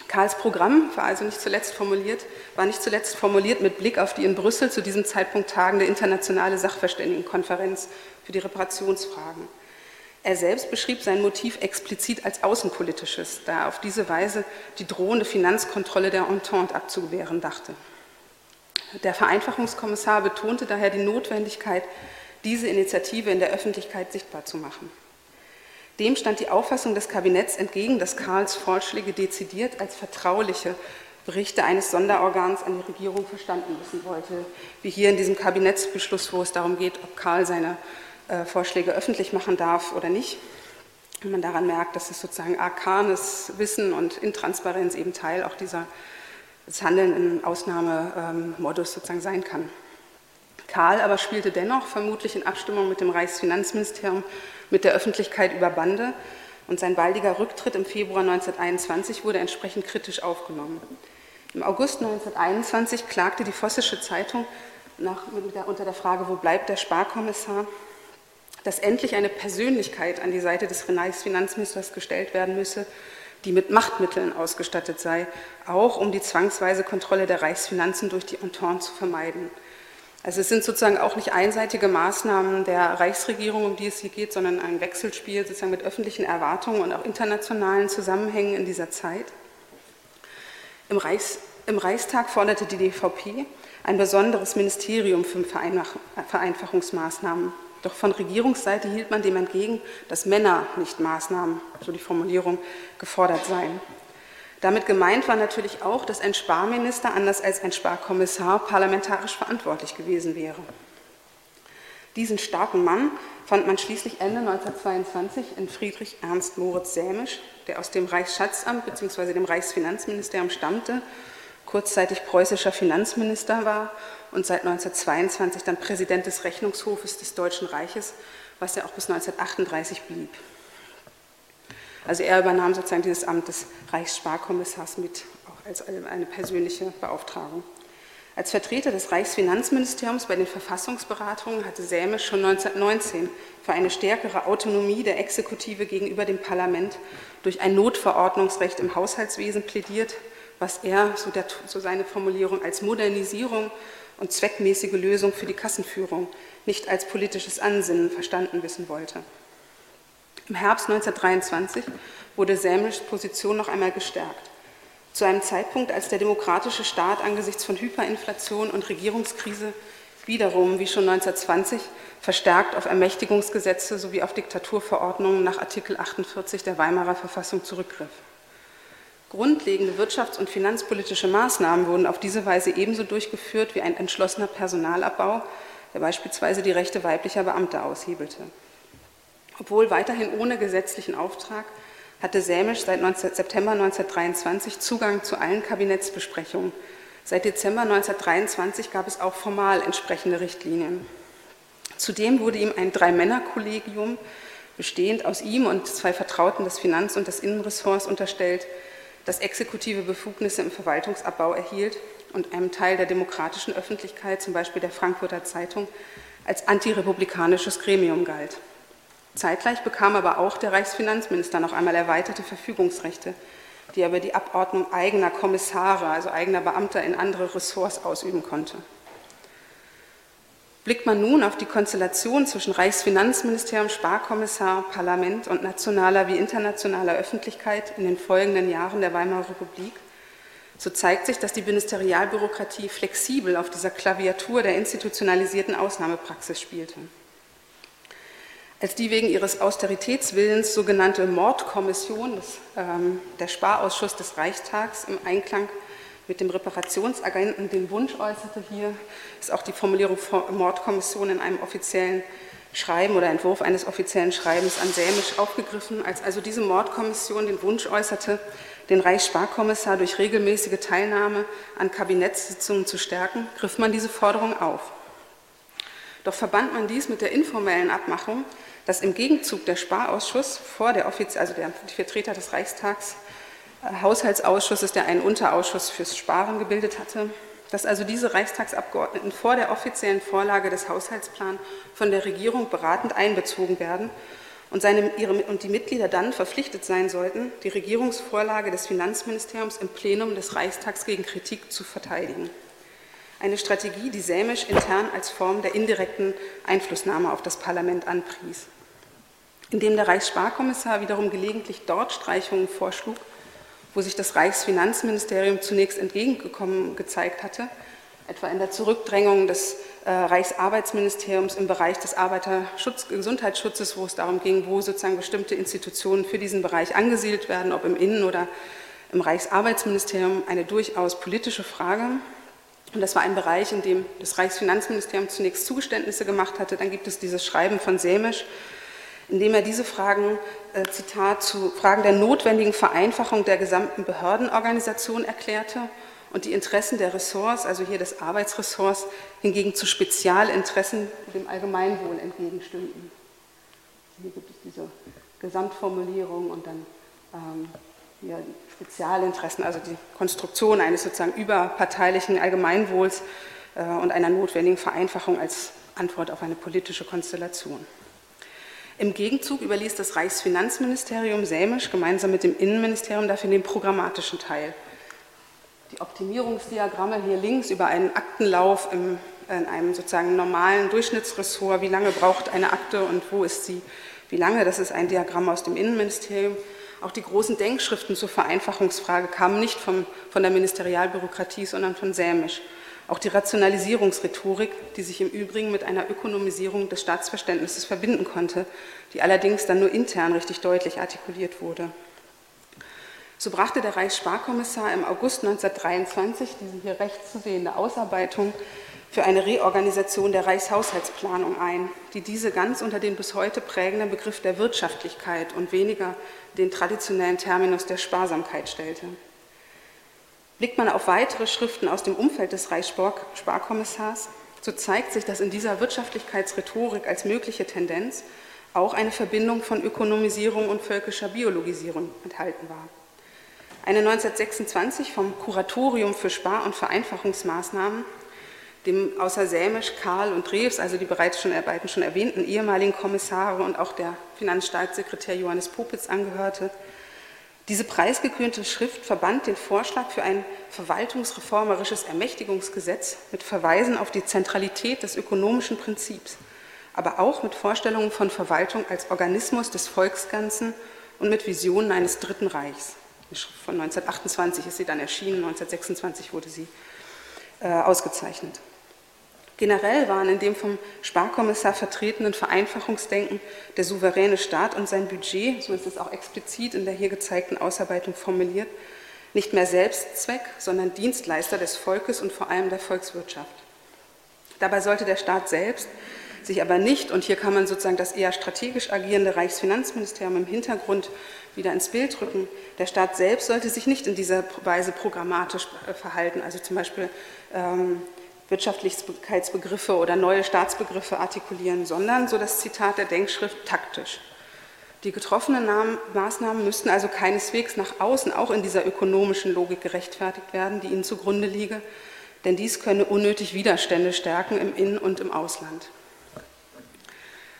S1: Karls Programm war also nicht zuletzt formuliert, war nicht zuletzt formuliert mit Blick auf die in Brüssel zu diesem Zeitpunkt tagende internationale Sachverständigenkonferenz für die Reparationsfragen. Er selbst beschrieb sein Motiv explizit als außenpolitisches, da er auf diese Weise die drohende Finanzkontrolle der Entente abzuwehren dachte. Der Vereinfachungskommissar betonte daher die Notwendigkeit, diese Initiative in der Öffentlichkeit sichtbar zu machen. Dem stand die Auffassung des Kabinetts entgegen, dass Karls Vorschläge dezidiert als vertrauliche Berichte eines Sonderorgans an die Regierung verstanden wissen wollte, wie hier in diesem Kabinettsbeschluss, wo es darum geht, ob Karl seine äh, Vorschläge öffentlich machen darf oder nicht. Und man daran merkt, dass es sozusagen arkanes Wissen und Intransparenz eben Teil auch dieser das Handeln in Ausnahmemodus sozusagen sein kann. Karl aber spielte dennoch, vermutlich in Abstimmung mit dem Reichsfinanzministerium, mit der Öffentlichkeit über Bande und sein baldiger Rücktritt im Februar 1921 wurde entsprechend kritisch aufgenommen. Im August 1921 klagte die Vossische Zeitung nach, unter der Frage, wo bleibt der Sparkommissar, dass endlich eine Persönlichkeit an die Seite des Reichsfinanzministers gestellt werden müsse, die mit Machtmitteln ausgestattet sei, auch um die zwangsweise Kontrolle der Reichsfinanzen durch die Entente zu vermeiden. Also es sind sozusagen auch nicht einseitige Maßnahmen der Reichsregierung, um die es hier geht, sondern ein Wechselspiel sozusagen mit öffentlichen Erwartungen und auch internationalen Zusammenhängen in dieser Zeit. Im, Reichs, im Reichstag forderte die DVP ein besonderes Ministerium für Vereinfachungsmaßnahmen. Doch von Regierungsseite hielt man dem entgegen, dass Männer nicht Maßnahmen, so die Formulierung, gefordert seien. Damit gemeint war natürlich auch, dass ein Sparminister anders als ein Sparkommissar parlamentarisch verantwortlich gewesen wäre. Diesen starken Mann fand man schließlich Ende 1922 in Friedrich Ernst Moritz Sämisch, der aus dem Reichsschatzamt bzw. dem Reichsfinanzministerium stammte, kurzzeitig preußischer Finanzminister war und seit 1922 dann Präsident des Rechnungshofes des Deutschen Reiches, was er auch bis 1938 blieb. Also er übernahm sozusagen dieses Amt des Reichssparkommissars mit, auch als eine persönliche Beauftragung. Als Vertreter des Reichsfinanzministeriums bei den Verfassungsberatungen hatte Sämisch schon 1919 für eine stärkere Autonomie der Exekutive gegenüber dem Parlament durch ein Notverordnungsrecht im Haushaltswesen plädiert, was er, so, der, so seine Formulierung, als Modernisierung und zweckmäßige Lösung für die Kassenführung, nicht als politisches Ansinnen verstanden wissen wollte. Im Herbst 1923 wurde Sämischs Position noch einmal gestärkt. Zu einem Zeitpunkt, als der demokratische Staat angesichts von Hyperinflation und Regierungskrise wiederum, wie schon 1920, verstärkt auf Ermächtigungsgesetze sowie auf Diktaturverordnungen nach Artikel 48 der Weimarer Verfassung zurückgriff. Grundlegende wirtschafts- und finanzpolitische Maßnahmen wurden auf diese Weise ebenso durchgeführt wie ein entschlossener Personalabbau, der beispielsweise die Rechte weiblicher Beamter aushebelte. Obwohl weiterhin ohne gesetzlichen Auftrag, hatte Sämisch seit 19, September 1923 Zugang zu allen Kabinettsbesprechungen. Seit Dezember 1923 gab es auch formal entsprechende Richtlinien. Zudem wurde ihm ein Drei-Männer-Kollegium, bestehend aus ihm und zwei Vertrauten des Finanz- und des Innenressorts, unterstellt, das exekutive Befugnisse im Verwaltungsabbau erhielt und einem Teil der demokratischen Öffentlichkeit, zum Beispiel der Frankfurter Zeitung, als antirepublikanisches Gremium galt. Zeitgleich bekam aber auch der Reichsfinanzminister noch einmal erweiterte Verfügungsrechte, die er über die Abordnung eigener Kommissare, also eigener Beamter in andere Ressorts ausüben konnte. Blickt man nun auf die Konstellation zwischen Reichsfinanzministerium, Sparkommissar, Parlament und nationaler wie internationaler Öffentlichkeit in den folgenden Jahren der Weimarer Republik, so zeigt sich, dass die Ministerialbürokratie flexibel auf dieser Klaviatur der institutionalisierten Ausnahmepraxis spielte. Als die wegen ihres Austeritätswillens sogenannte Mordkommission, des, ähm, der Sparausschuss des Reichstags, im Einklang mit dem Reparationsagenten den Wunsch äußerte. Hier ist auch die Formulierung Mordkommission in einem offiziellen Schreiben oder Entwurf eines offiziellen Schreibens an Sämisch aufgegriffen. Als also diese Mordkommission den Wunsch äußerte, den Reichssparkommissar durch regelmäßige Teilnahme an Kabinettssitzungen zu stärken, griff man diese Forderung auf. Doch verband man dies mit der informellen Abmachung, dass im Gegenzug der Sparausschuss vor der Offiz also der Vertreter des Reichstags Haushaltsausschusses, der einen Unterausschuss fürs Sparen gebildet hatte, dass also diese Reichstagsabgeordneten vor der offiziellen Vorlage des Haushaltsplans von der Regierung beratend einbezogen werden und, seine, ihre, und die Mitglieder dann verpflichtet sein sollten, die Regierungsvorlage des Finanzministeriums im Plenum des Reichstags gegen Kritik zu verteidigen. Eine Strategie, die Sämisch intern als Form der indirekten Einflussnahme auf das Parlament anpries. Indem der Reichssparkommissar wiederum gelegentlich dort Streichungen vorschlug, wo sich das Reichsfinanzministerium zunächst entgegengekommen gezeigt hatte, etwa in der Zurückdrängung des äh, Reichsarbeitsministeriums im Bereich des Arbeiterschutz, Gesundheitsschutzes, wo es darum ging, wo sozusagen bestimmte Institutionen für diesen Bereich angesiedelt werden, ob im Innen- oder im Reichsarbeitsministerium, eine durchaus politische Frage. Und das war ein Bereich, in dem das Reichsfinanzministerium zunächst Zugeständnisse gemacht hatte. Dann gibt es dieses Schreiben von Sämisch, in dem er diese Fragen, äh, Zitat, zu Fragen der notwendigen Vereinfachung der gesamten Behördenorganisation erklärte und die Interessen der Ressorts, also hier des Arbeitsressorts, hingegen zu Spezialinteressen dem Allgemeinwohl entgegenstünden. Hier gibt es diese Gesamtformulierung und dann ähm, hier Spezialinteressen, also die Konstruktion eines sozusagen überparteilichen Allgemeinwohls äh, und einer notwendigen Vereinfachung als Antwort auf eine politische Konstellation. Im Gegenzug überließ das Reichsfinanzministerium Sämisch gemeinsam mit dem Innenministerium dafür den programmatischen Teil die Optimierungsdiagramme hier links über einen Aktenlauf im, in einem sozusagen normalen Durchschnittsressort, wie lange braucht eine Akte und wo ist sie, wie lange, das ist ein Diagramm aus dem Innenministerium. Auch die großen Denkschriften zur Vereinfachungsfrage kamen nicht vom, von der Ministerialbürokratie, sondern von Sämisch. Auch die Rationalisierungsrhetorik, die sich im Übrigen mit einer Ökonomisierung des Staatsverständnisses verbinden konnte, die allerdings dann nur intern richtig deutlich artikuliert wurde. So brachte der Reichssparkommissar im August 1923 diese hier rechts zu sehende Ausarbeitung für eine Reorganisation der Reichshaushaltsplanung ein, die diese ganz unter den bis heute prägenden Begriff der Wirtschaftlichkeit und weniger den traditionellen Terminus der Sparsamkeit stellte. Blickt man auf weitere Schriften aus dem Umfeld des Reichssparkommissars, so zeigt sich, dass in dieser Wirtschaftlichkeitsrhetorik als mögliche Tendenz auch eine Verbindung von Ökonomisierung und völkischer Biologisierung enthalten war. Eine 1926 vom Kuratorium für Spar- und Vereinfachungsmaßnahmen, dem außer Sämisch, Karl und Drews, also die bereits schon, schon erwähnten ehemaligen Kommissare und auch der Finanzstaatssekretär Johannes Popitz angehörte. Diese preisgekrönte Schrift verband den Vorschlag für ein verwaltungsreformerisches Ermächtigungsgesetz mit Verweisen auf die Zentralität des ökonomischen Prinzips, aber auch mit Vorstellungen von Verwaltung als Organismus des Volksganzen und mit Visionen eines Dritten Reichs von 1928 ist sie dann erschienen, 1926 wurde sie äh, ausgezeichnet. Generell waren in dem vom Sparkommissar vertretenen Vereinfachungsdenken der souveräne Staat und sein Budget, so ist es auch explizit in der hier gezeigten Ausarbeitung formuliert, nicht mehr Selbstzweck, sondern Dienstleister des Volkes und vor allem der Volkswirtschaft. Dabei sollte der Staat selbst sich aber nicht, und hier kann man sozusagen das eher strategisch agierende Reichsfinanzministerium im Hintergrund wieder ins Bild rücken. Der Staat selbst sollte sich nicht in dieser Weise programmatisch äh, verhalten, also zum Beispiel ähm, Wirtschaftlichkeitsbegriffe oder neue Staatsbegriffe artikulieren, sondern, so das Zitat der Denkschrift, taktisch. Die getroffenen Maßnahmen müssten also keineswegs nach außen auch in dieser ökonomischen Logik gerechtfertigt werden, die ihnen zugrunde liege, denn dies könne unnötig Widerstände stärken im In- und im Ausland.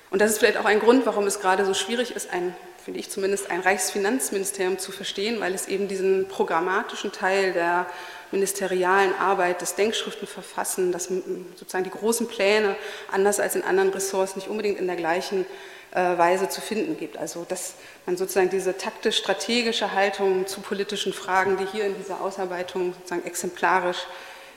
S1: Und das ist vielleicht auch ein Grund, warum es gerade so schwierig ist, ein finde ich zumindest, ein Reichsfinanzministerium zu verstehen, weil es eben diesen programmatischen Teil der ministerialen Arbeit, das Denkschriftenverfassen, das sozusagen die großen Pläne, anders als in anderen Ressorts, nicht unbedingt in der gleichen äh, Weise zu finden gibt. Also dass man sozusagen diese taktisch-strategische Haltung zu politischen Fragen, die hier in dieser Ausarbeitung sozusagen exemplarisch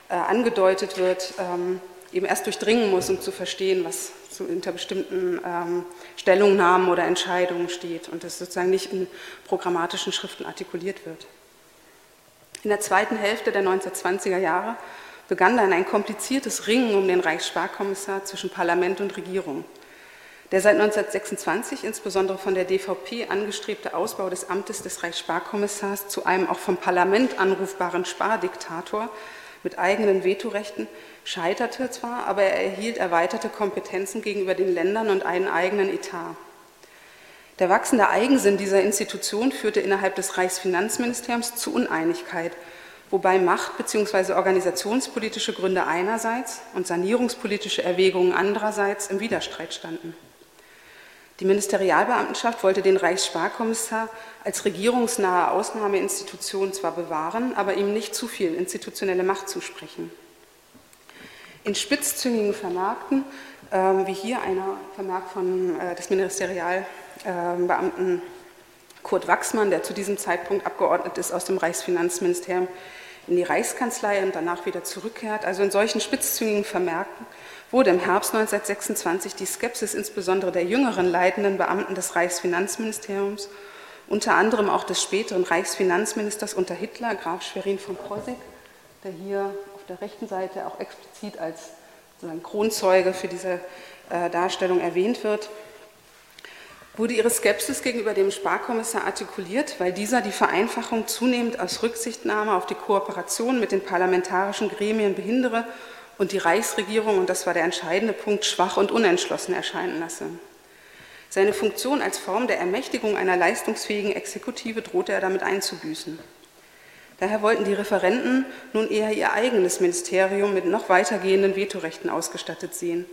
S1: äh, angedeutet wird, ähm, eben erst durchdringen muss, um zu verstehen, was hinter bestimmten ähm, Stellungnahmen oder Entscheidungen steht und das sozusagen nicht in programmatischen Schriften artikuliert wird. In der zweiten Hälfte der 1920er Jahre begann dann ein kompliziertes Ringen um den Reichssparkommissar zwischen Parlament und Regierung. Der seit 1926 insbesondere von der DVP angestrebte Ausbau des Amtes des Reichssparkommissars zu einem auch vom Parlament anrufbaren Spardiktator mit eigenen Vetorechten scheiterte zwar, aber er erhielt erweiterte Kompetenzen gegenüber den Ländern und einen eigenen Etat. Der wachsende Eigensinn dieser Institution führte innerhalb des Reichsfinanzministeriums zu Uneinigkeit, wobei macht- bzw. organisationspolitische Gründe einerseits und sanierungspolitische Erwägungen andererseits im Widerstreit standen. Die Ministerialbeamtenschaft wollte den Reichssparkommissar als regierungsnahe Ausnahmeinstitution zwar bewahren, aber ihm nicht zu viel institutionelle Macht zusprechen. In spitzzüngigen Vermerken, äh, wie hier einer Vermerk von, äh, des Ministerialbeamten äh, Kurt Wachsmann, der zu diesem Zeitpunkt abgeordnet ist aus dem Reichsfinanzministerium in die Reichskanzlei und danach wieder zurückkehrt. Also in solchen spitzzüngigen Vermerken wurde im Herbst 1926 die Skepsis insbesondere der jüngeren leitenden Beamten des Reichsfinanzministeriums, unter anderem auch des späteren Reichsfinanzministers unter Hitler, Graf Schwerin von Krosigk, der hier der rechten Seite auch explizit als Kronzeuge für diese äh, Darstellung erwähnt wird, wurde ihre Skepsis gegenüber dem Sparkommissar artikuliert, weil dieser die Vereinfachung zunehmend aus Rücksichtnahme auf die Kooperation mit den parlamentarischen Gremien behindere und die Reichsregierung, und das war der entscheidende Punkt, schwach und unentschlossen erscheinen lasse. Seine Funktion als Form der Ermächtigung einer leistungsfähigen Exekutive drohte er damit einzubüßen. Daher wollten die Referenten nun eher ihr eigenes Ministerium mit noch weitergehenden Vetorechten ausgestattet sehen,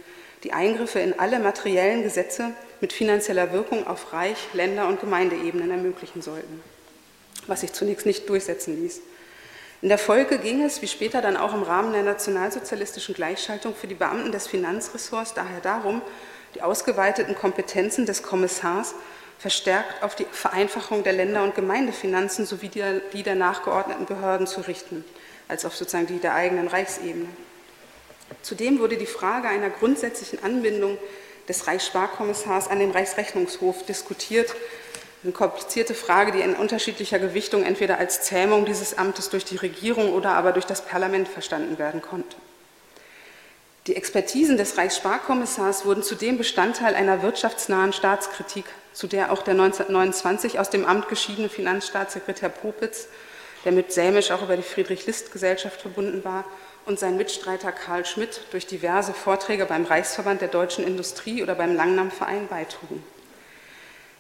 S1: die Eingriffe in alle materiellen Gesetze mit finanzieller Wirkung auf Reich, Länder und Gemeindeebenen ermöglichen sollten, was sich zunächst nicht durchsetzen ließ. In der Folge ging es, wie später dann auch im Rahmen der nationalsozialistischen Gleichschaltung für die Beamten des Finanzressorts, daher darum, die ausgeweiteten Kompetenzen des Kommissars verstärkt auf die Vereinfachung der Länder- und Gemeindefinanzen sowie die der nachgeordneten Behörden zu richten, als auf sozusagen die der eigenen Reichsebene. Zudem wurde die Frage einer grundsätzlichen Anbindung des Reichssparkommissars an den Reichsrechnungshof diskutiert. Eine komplizierte Frage, die in unterschiedlicher Gewichtung entweder als Zähmung dieses Amtes durch die Regierung oder aber durch das Parlament verstanden werden konnte. Die Expertisen des Reichssparkommissars wurden zudem Bestandteil einer wirtschaftsnahen Staatskritik, zu der auch der 1929 aus dem Amt geschiedene Finanzstaatssekretär Popitz, der mit Sämisch auch über die Friedrich-List-Gesellschaft verbunden war, und sein Mitstreiter Karl Schmidt durch diverse Vorträge beim Reichsverband der deutschen Industrie oder beim Langnam-Verein beitrugen.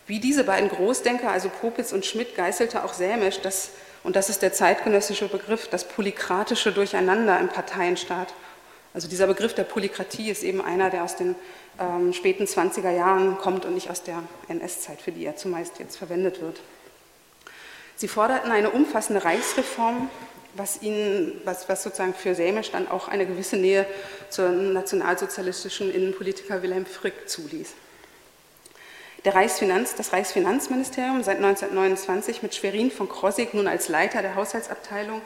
S1: Wie diese beiden Großdenker, also Popitz und Schmidt, geißelte auch Sämisch, das, und das ist der zeitgenössische Begriff, das polykratische Durcheinander im Parteienstaat. Also dieser Begriff der Polykratie ist eben einer, der aus den ähm, späten 20er Jahren kommt und nicht aus der NS-Zeit, für die er zumeist jetzt verwendet wird. Sie forderten eine umfassende Reichsreform, was, ihnen, was, was sozusagen für Sämisch dann auch eine gewisse Nähe zum nationalsozialistischen Innenpolitiker Wilhelm Frick zuließ. Der Reichsfinanz, das Reichsfinanzministerium, seit 1929 mit Schwerin von Krosigk nun als Leiter der Haushaltsabteilung,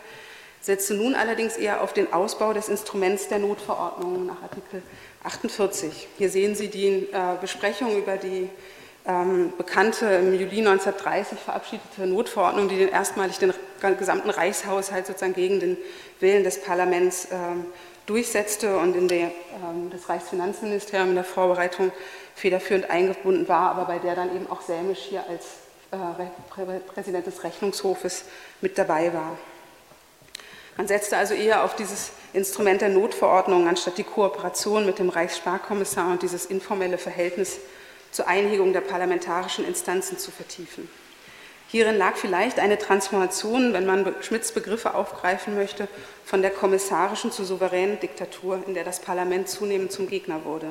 S1: setzte nun allerdings eher auf den Ausbau des Instruments der Notverordnung nach Artikel 48. Hier sehen Sie die äh, Besprechung über die ähm, bekannte im Juli 1930 verabschiedete Notverordnung, die den erstmalig den gesamten Reichshaushalt sozusagen gegen den Willen des Parlaments ähm, durchsetzte und in der, ähm, das Reichsfinanzministerium in der Vorbereitung federführend eingebunden war, aber bei der dann eben auch Sämisch hier als äh, Präsident des Rechnungshofes mit dabei war. Man setzte also eher auf dieses Instrument der Notverordnung anstatt die Kooperation mit dem Reichssparkommissar und dieses informelle Verhältnis zur Einhegung der parlamentarischen Instanzen zu vertiefen. Hierin lag vielleicht eine Transformation, wenn man Schmidts Begriffe aufgreifen möchte, von der kommissarischen zur souveränen Diktatur, in der das Parlament zunehmend zum Gegner wurde.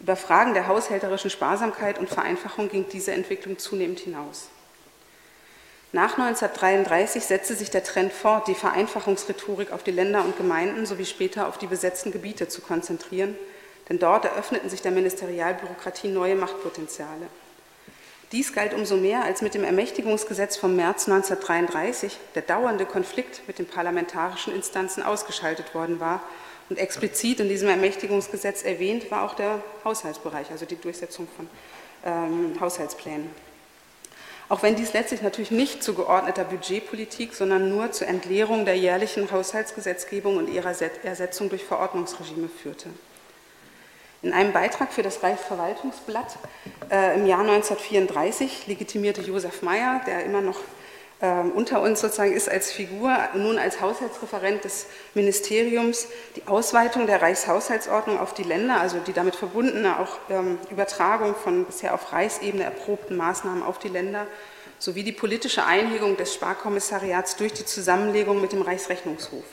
S1: Über Fragen der haushälterischen Sparsamkeit und Vereinfachung ging diese Entwicklung zunehmend hinaus. Nach 1933 setzte sich der Trend fort, die Vereinfachungsrhetorik auf die Länder und Gemeinden sowie später auf die besetzten Gebiete zu konzentrieren – denn dort eröffneten sich der Ministerialbürokratie neue Machtpotenziale. Dies galt umso mehr, als mit dem Ermächtigungsgesetz vom März 1933 der dauernde Konflikt mit den parlamentarischen Instanzen ausgeschaltet worden war. Und explizit in diesem Ermächtigungsgesetz erwähnt war auch der Haushaltsbereich, also die Durchsetzung von ähm, Haushaltsplänen. Auch wenn dies letztlich natürlich nicht zu geordneter Budgetpolitik, sondern nur zur Entleerung der jährlichen Haushaltsgesetzgebung und ihrer Ersetzung durch Verordnungsregime führte. In einem Beitrag für das Reichsverwaltungsblatt äh, im Jahr 1934 legitimierte Josef Meyer, der immer noch äh, unter uns sozusagen ist als Figur, nun als Haushaltsreferent des Ministeriums, die Ausweitung der Reichshaushaltsordnung auf die Länder, also die damit verbundene auch ähm, Übertragung von bisher auf Reichsebene erprobten Maßnahmen auf die Länder, sowie die politische Einhegung des Sparkommissariats durch die Zusammenlegung mit dem Reichsrechnungshof.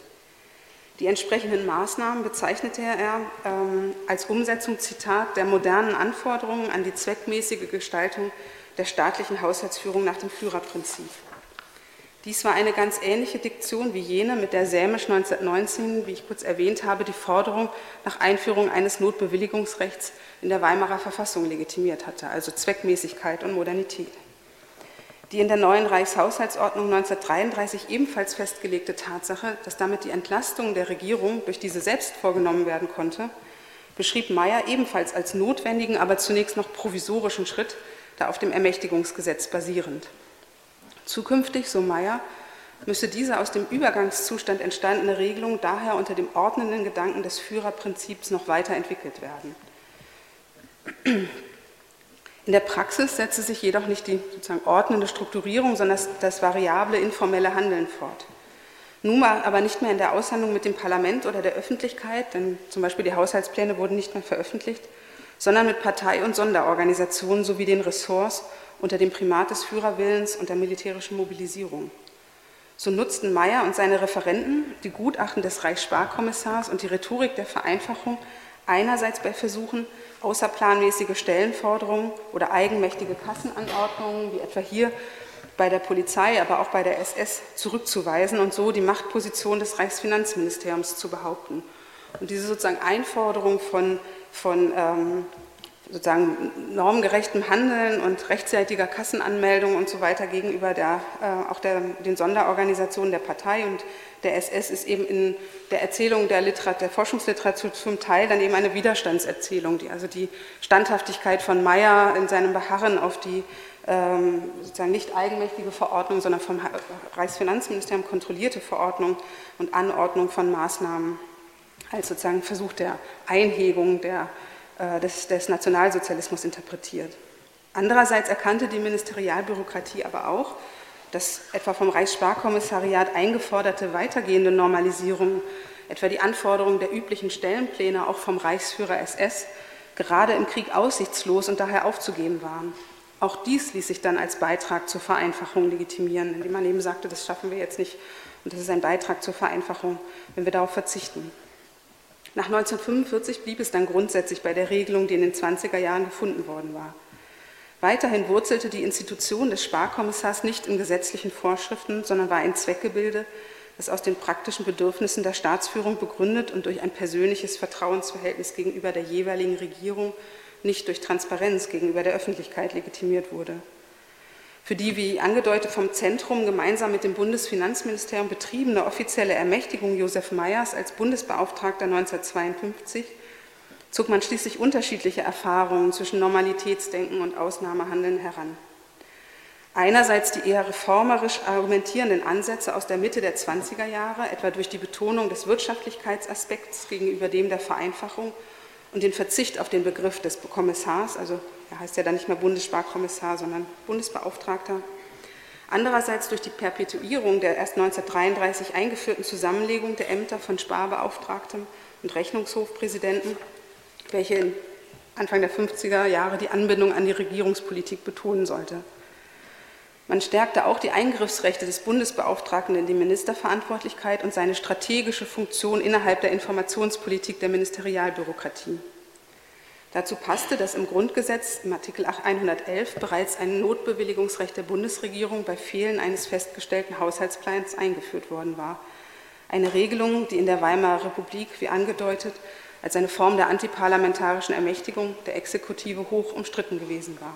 S1: Die entsprechenden Maßnahmen bezeichnete er ähm, als Umsetzung, Zitat, der modernen Anforderungen an die zweckmäßige Gestaltung der staatlichen Haushaltsführung nach dem Führerprinzip. Dies war eine ganz ähnliche Diktion wie jene, mit der Sämisch 1919, wie ich kurz erwähnt habe, die Forderung nach Einführung eines Notbewilligungsrechts in der Weimarer Verfassung legitimiert hatte, also Zweckmäßigkeit und Modernität. Die in der neuen Reichshaushaltsordnung 1933 ebenfalls festgelegte Tatsache, dass damit die Entlastung der Regierung durch diese selbst vorgenommen werden konnte, beschrieb Meyer ebenfalls als notwendigen, aber zunächst noch provisorischen Schritt, da auf dem Ermächtigungsgesetz basierend. Zukünftig, so Meyer, müsse diese aus dem Übergangszustand entstandene Regelung daher unter dem ordnenden Gedanken des Führerprinzips noch weiterentwickelt werden. In der Praxis setzte sich jedoch nicht die sozusagen ordnende Strukturierung, sondern das, das variable, informelle Handeln fort. Nun aber nicht mehr in der Aushandlung mit dem Parlament oder der Öffentlichkeit, denn zum Beispiel die Haushaltspläne wurden nicht mehr veröffentlicht, sondern mit Partei- und Sonderorganisationen sowie den Ressorts unter dem Primat des Führerwillens und der militärischen Mobilisierung. So nutzten Meyer und seine Referenten die Gutachten des Reichssparkommissars und die Rhetorik der Vereinfachung einerseits bei Versuchen, außerplanmäßige Stellenforderungen oder eigenmächtige Kassenanordnungen, wie etwa hier bei der Polizei, aber auch bei der SS, zurückzuweisen und so die Machtposition des Reichsfinanzministeriums zu behaupten. Und diese sozusagen Einforderung von, von ähm, sozusagen normgerechtem Handeln und rechtzeitiger Kassenanmeldung und so weiter gegenüber der, äh, auch der, den Sonderorganisationen der Partei. Und der SS ist eben in der Erzählung der, Literat der Forschungsliteratur zum Teil dann eben eine Widerstandserzählung, die also die Standhaftigkeit von Meyer in seinem Beharren auf die ähm, sozusagen nicht eigenmächtige Verordnung, sondern vom Reichsfinanzministerium kontrollierte Verordnung und Anordnung von Maßnahmen als sozusagen Versuch der Einhebung der äh, des, des Nationalsozialismus interpretiert. Andererseits erkannte die Ministerialbürokratie aber auch, dass etwa vom Reichssparkommissariat eingeforderte weitergehende Normalisierung, etwa die Anforderung der üblichen Stellenpläne auch vom Reichsführer SS, gerade im Krieg aussichtslos und daher aufzugeben waren. Auch dies ließ sich dann als Beitrag zur Vereinfachung legitimieren, indem man eben sagte, das schaffen wir jetzt nicht und das ist ein Beitrag zur Vereinfachung, wenn wir darauf verzichten. Nach 1945 blieb es dann grundsätzlich bei der Regelung, die in den 20er Jahren gefunden worden war. Weiterhin wurzelte die Institution des Sparkommissars nicht in gesetzlichen Vorschriften, sondern war ein Zweckgebilde, das aus den praktischen Bedürfnissen der Staatsführung begründet und durch ein persönliches Vertrauensverhältnis gegenüber der jeweiligen Regierung, nicht durch Transparenz gegenüber der Öffentlichkeit legitimiert wurde für die, wie angedeutet, vom Zentrum gemeinsam mit dem Bundesfinanzministerium betriebene offizielle Ermächtigung Josef Meyers als Bundesbeauftragter 1952 zog man schließlich unterschiedliche Erfahrungen zwischen Normalitätsdenken und Ausnahmehandeln heran. Einerseits die eher reformerisch argumentierenden Ansätze aus der Mitte der 20er Jahre, etwa durch die Betonung des Wirtschaftlichkeitsaspekts gegenüber dem der Vereinfachung und den Verzicht auf den Begriff des Kommissars, also er heißt ja dann nicht mehr Bundessparkommissar, sondern Bundesbeauftragter. Andererseits durch die Perpetuierung der erst 1933 eingeführten Zusammenlegung der Ämter von Sparbeauftragtem und Rechnungshofpräsidenten, welche Anfang der 50er Jahre die Anbindung an die Regierungspolitik betonen sollte. Man stärkte auch die Eingriffsrechte des Bundesbeauftragten in die Ministerverantwortlichkeit und seine strategische Funktion innerhalb der Informationspolitik der Ministerialbürokratie. Dazu passte, dass im Grundgesetz im Artikel 111 bereits ein Notbewilligungsrecht der Bundesregierung bei Fehlen eines festgestellten Haushaltsplans eingeführt worden war. Eine Regelung, die in der Weimarer Republik, wie angedeutet, als eine Form der antiparlamentarischen Ermächtigung der Exekutive hoch umstritten gewesen war.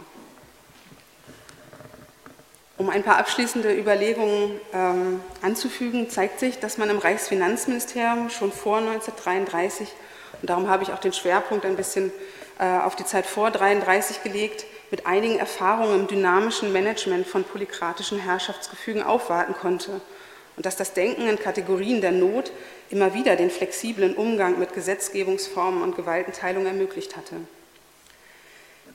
S1: Um ein paar abschließende Überlegungen ähm, anzufügen, zeigt sich, dass man im Reichsfinanzministerium schon vor 1933, und darum habe ich auch den Schwerpunkt ein bisschen auf die Zeit vor 1933 gelegt, mit einigen Erfahrungen im dynamischen Management von polykratischen Herrschaftsgefügen aufwarten konnte und dass das Denken in Kategorien der Not immer wieder den flexiblen Umgang mit Gesetzgebungsformen und Gewaltenteilung ermöglicht hatte.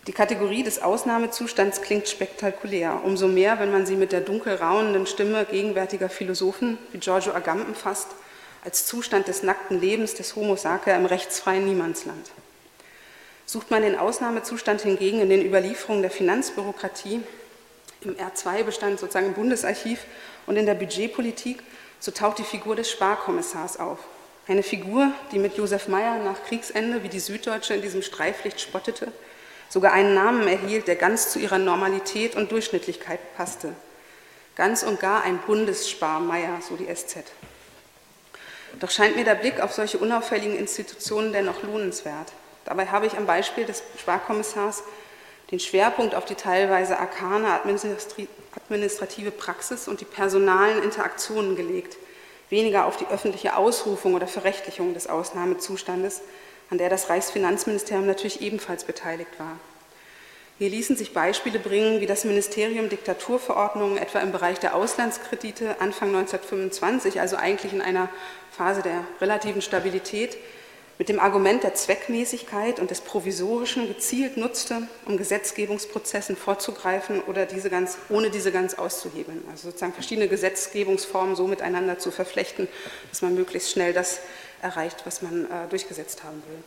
S1: Die Kategorie des Ausnahmezustands klingt spektakulär, umso mehr, wenn man sie mit der dunkel raunenden Stimme gegenwärtiger Philosophen wie Giorgio Agamben fasst, als Zustand des nackten Lebens des Homo sacer im rechtsfreien Niemandsland. Sucht man den Ausnahmezustand hingegen in den Überlieferungen der Finanzbürokratie, im R2-Bestand sozusagen im Bundesarchiv und in der Budgetpolitik, so taucht die Figur des Sparkommissars auf. Eine Figur, die mit Josef Meyer nach Kriegsende, wie die Süddeutsche in diesem Streiflicht spottete, sogar einen Namen erhielt, der ganz zu ihrer Normalität und Durchschnittlichkeit passte. Ganz und gar ein Bundessparmeier, so die SZ. Doch scheint mir der Blick auf solche unauffälligen Institutionen dennoch lohnenswert. Dabei habe ich am Beispiel des Sparkommissars den Schwerpunkt auf die teilweise arkane administrative Praxis und die personalen Interaktionen gelegt, weniger auf die öffentliche Ausrufung oder Verrechtlichung des Ausnahmezustandes, an der das Reichsfinanzministerium natürlich ebenfalls beteiligt war. Hier ließen sich Beispiele bringen, wie das Ministerium Diktaturverordnungen etwa im Bereich der Auslandskredite Anfang 1925, also eigentlich in einer Phase der relativen Stabilität, mit dem Argument der Zweckmäßigkeit und des Provisorischen gezielt nutzte, um Gesetzgebungsprozessen vorzugreifen oder diese ganz, ohne diese ganz auszuhebeln. Also sozusagen verschiedene Gesetzgebungsformen so miteinander zu verflechten, dass man möglichst schnell das erreicht, was man äh, durchgesetzt haben will.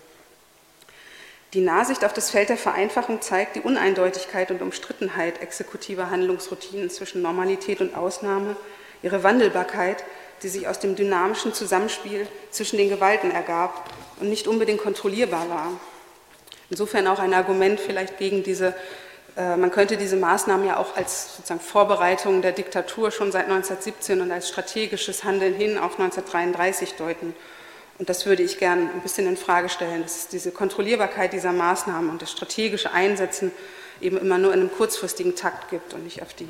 S1: Die Nahsicht auf das Feld der Vereinfachung zeigt die Uneindeutigkeit und Umstrittenheit exekutiver Handlungsroutinen zwischen Normalität und Ausnahme, ihre Wandelbarkeit, die sich aus dem dynamischen Zusammenspiel zwischen den Gewalten ergab und nicht unbedingt kontrollierbar war. Insofern auch ein Argument vielleicht gegen diese, äh, man könnte diese Maßnahmen ja auch als sozusagen Vorbereitung der Diktatur schon seit 1917 und als strategisches Handeln hin auf 1933 deuten. Und das würde ich gern ein bisschen in Frage stellen, dass diese Kontrollierbarkeit dieser Maßnahmen und das strategische Einsetzen eben immer nur in einem kurzfristigen Takt gibt und nicht auf die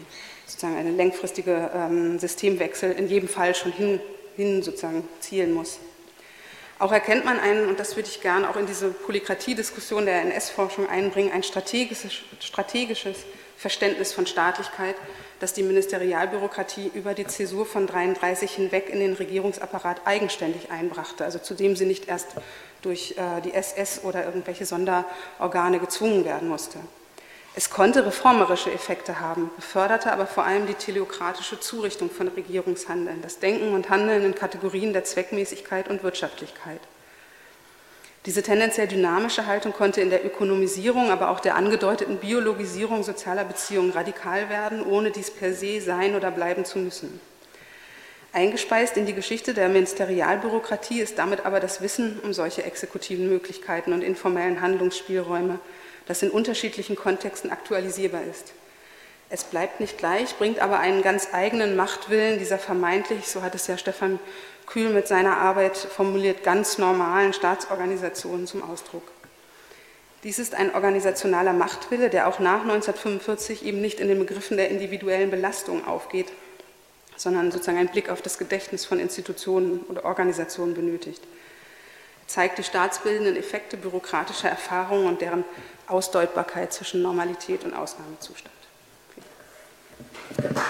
S1: sozusagen eine längfristige ähm, Systemwechsel in jedem Fall schon hin, hin sozusagen zielen muss. Auch erkennt man einen, und das würde ich gerne auch in diese Polykratie-Diskussion der NS-Forschung einbringen, ein strategisches, strategisches Verständnis von Staatlichkeit, das die Ministerialbürokratie über die Zäsur von 33 hinweg in den Regierungsapparat eigenständig einbrachte, also zu dem sie nicht erst durch äh, die SS oder irgendwelche Sonderorgane gezwungen werden musste. Es konnte reformerische Effekte haben, beförderte aber vor allem die teleokratische Zurichtung von Regierungshandeln, das Denken und Handeln in Kategorien der Zweckmäßigkeit und Wirtschaftlichkeit. Diese tendenziell dynamische Haltung konnte in der Ökonomisierung, aber auch der angedeuteten Biologisierung sozialer Beziehungen radikal werden, ohne dies per se sein oder bleiben zu müssen. Eingespeist in die Geschichte der Ministerialbürokratie ist damit aber das Wissen um solche exekutiven Möglichkeiten und informellen Handlungsspielräume, das in unterschiedlichen Kontexten aktualisierbar ist. Es bleibt nicht gleich, bringt aber einen ganz eigenen Machtwillen dieser vermeintlich, so hat es ja Stefan Kühl mit seiner Arbeit formuliert, ganz normalen Staatsorganisationen zum Ausdruck. Dies ist ein organisationaler Machtwille, der auch nach 1945 eben nicht in den Begriffen der individuellen Belastung aufgeht, sondern sozusagen einen Blick auf das Gedächtnis von Institutionen oder Organisationen benötigt zeigt die staatsbildenden Effekte bürokratischer Erfahrungen und deren Ausdeutbarkeit zwischen Normalität und Ausnahmezustand. Vielen Dank.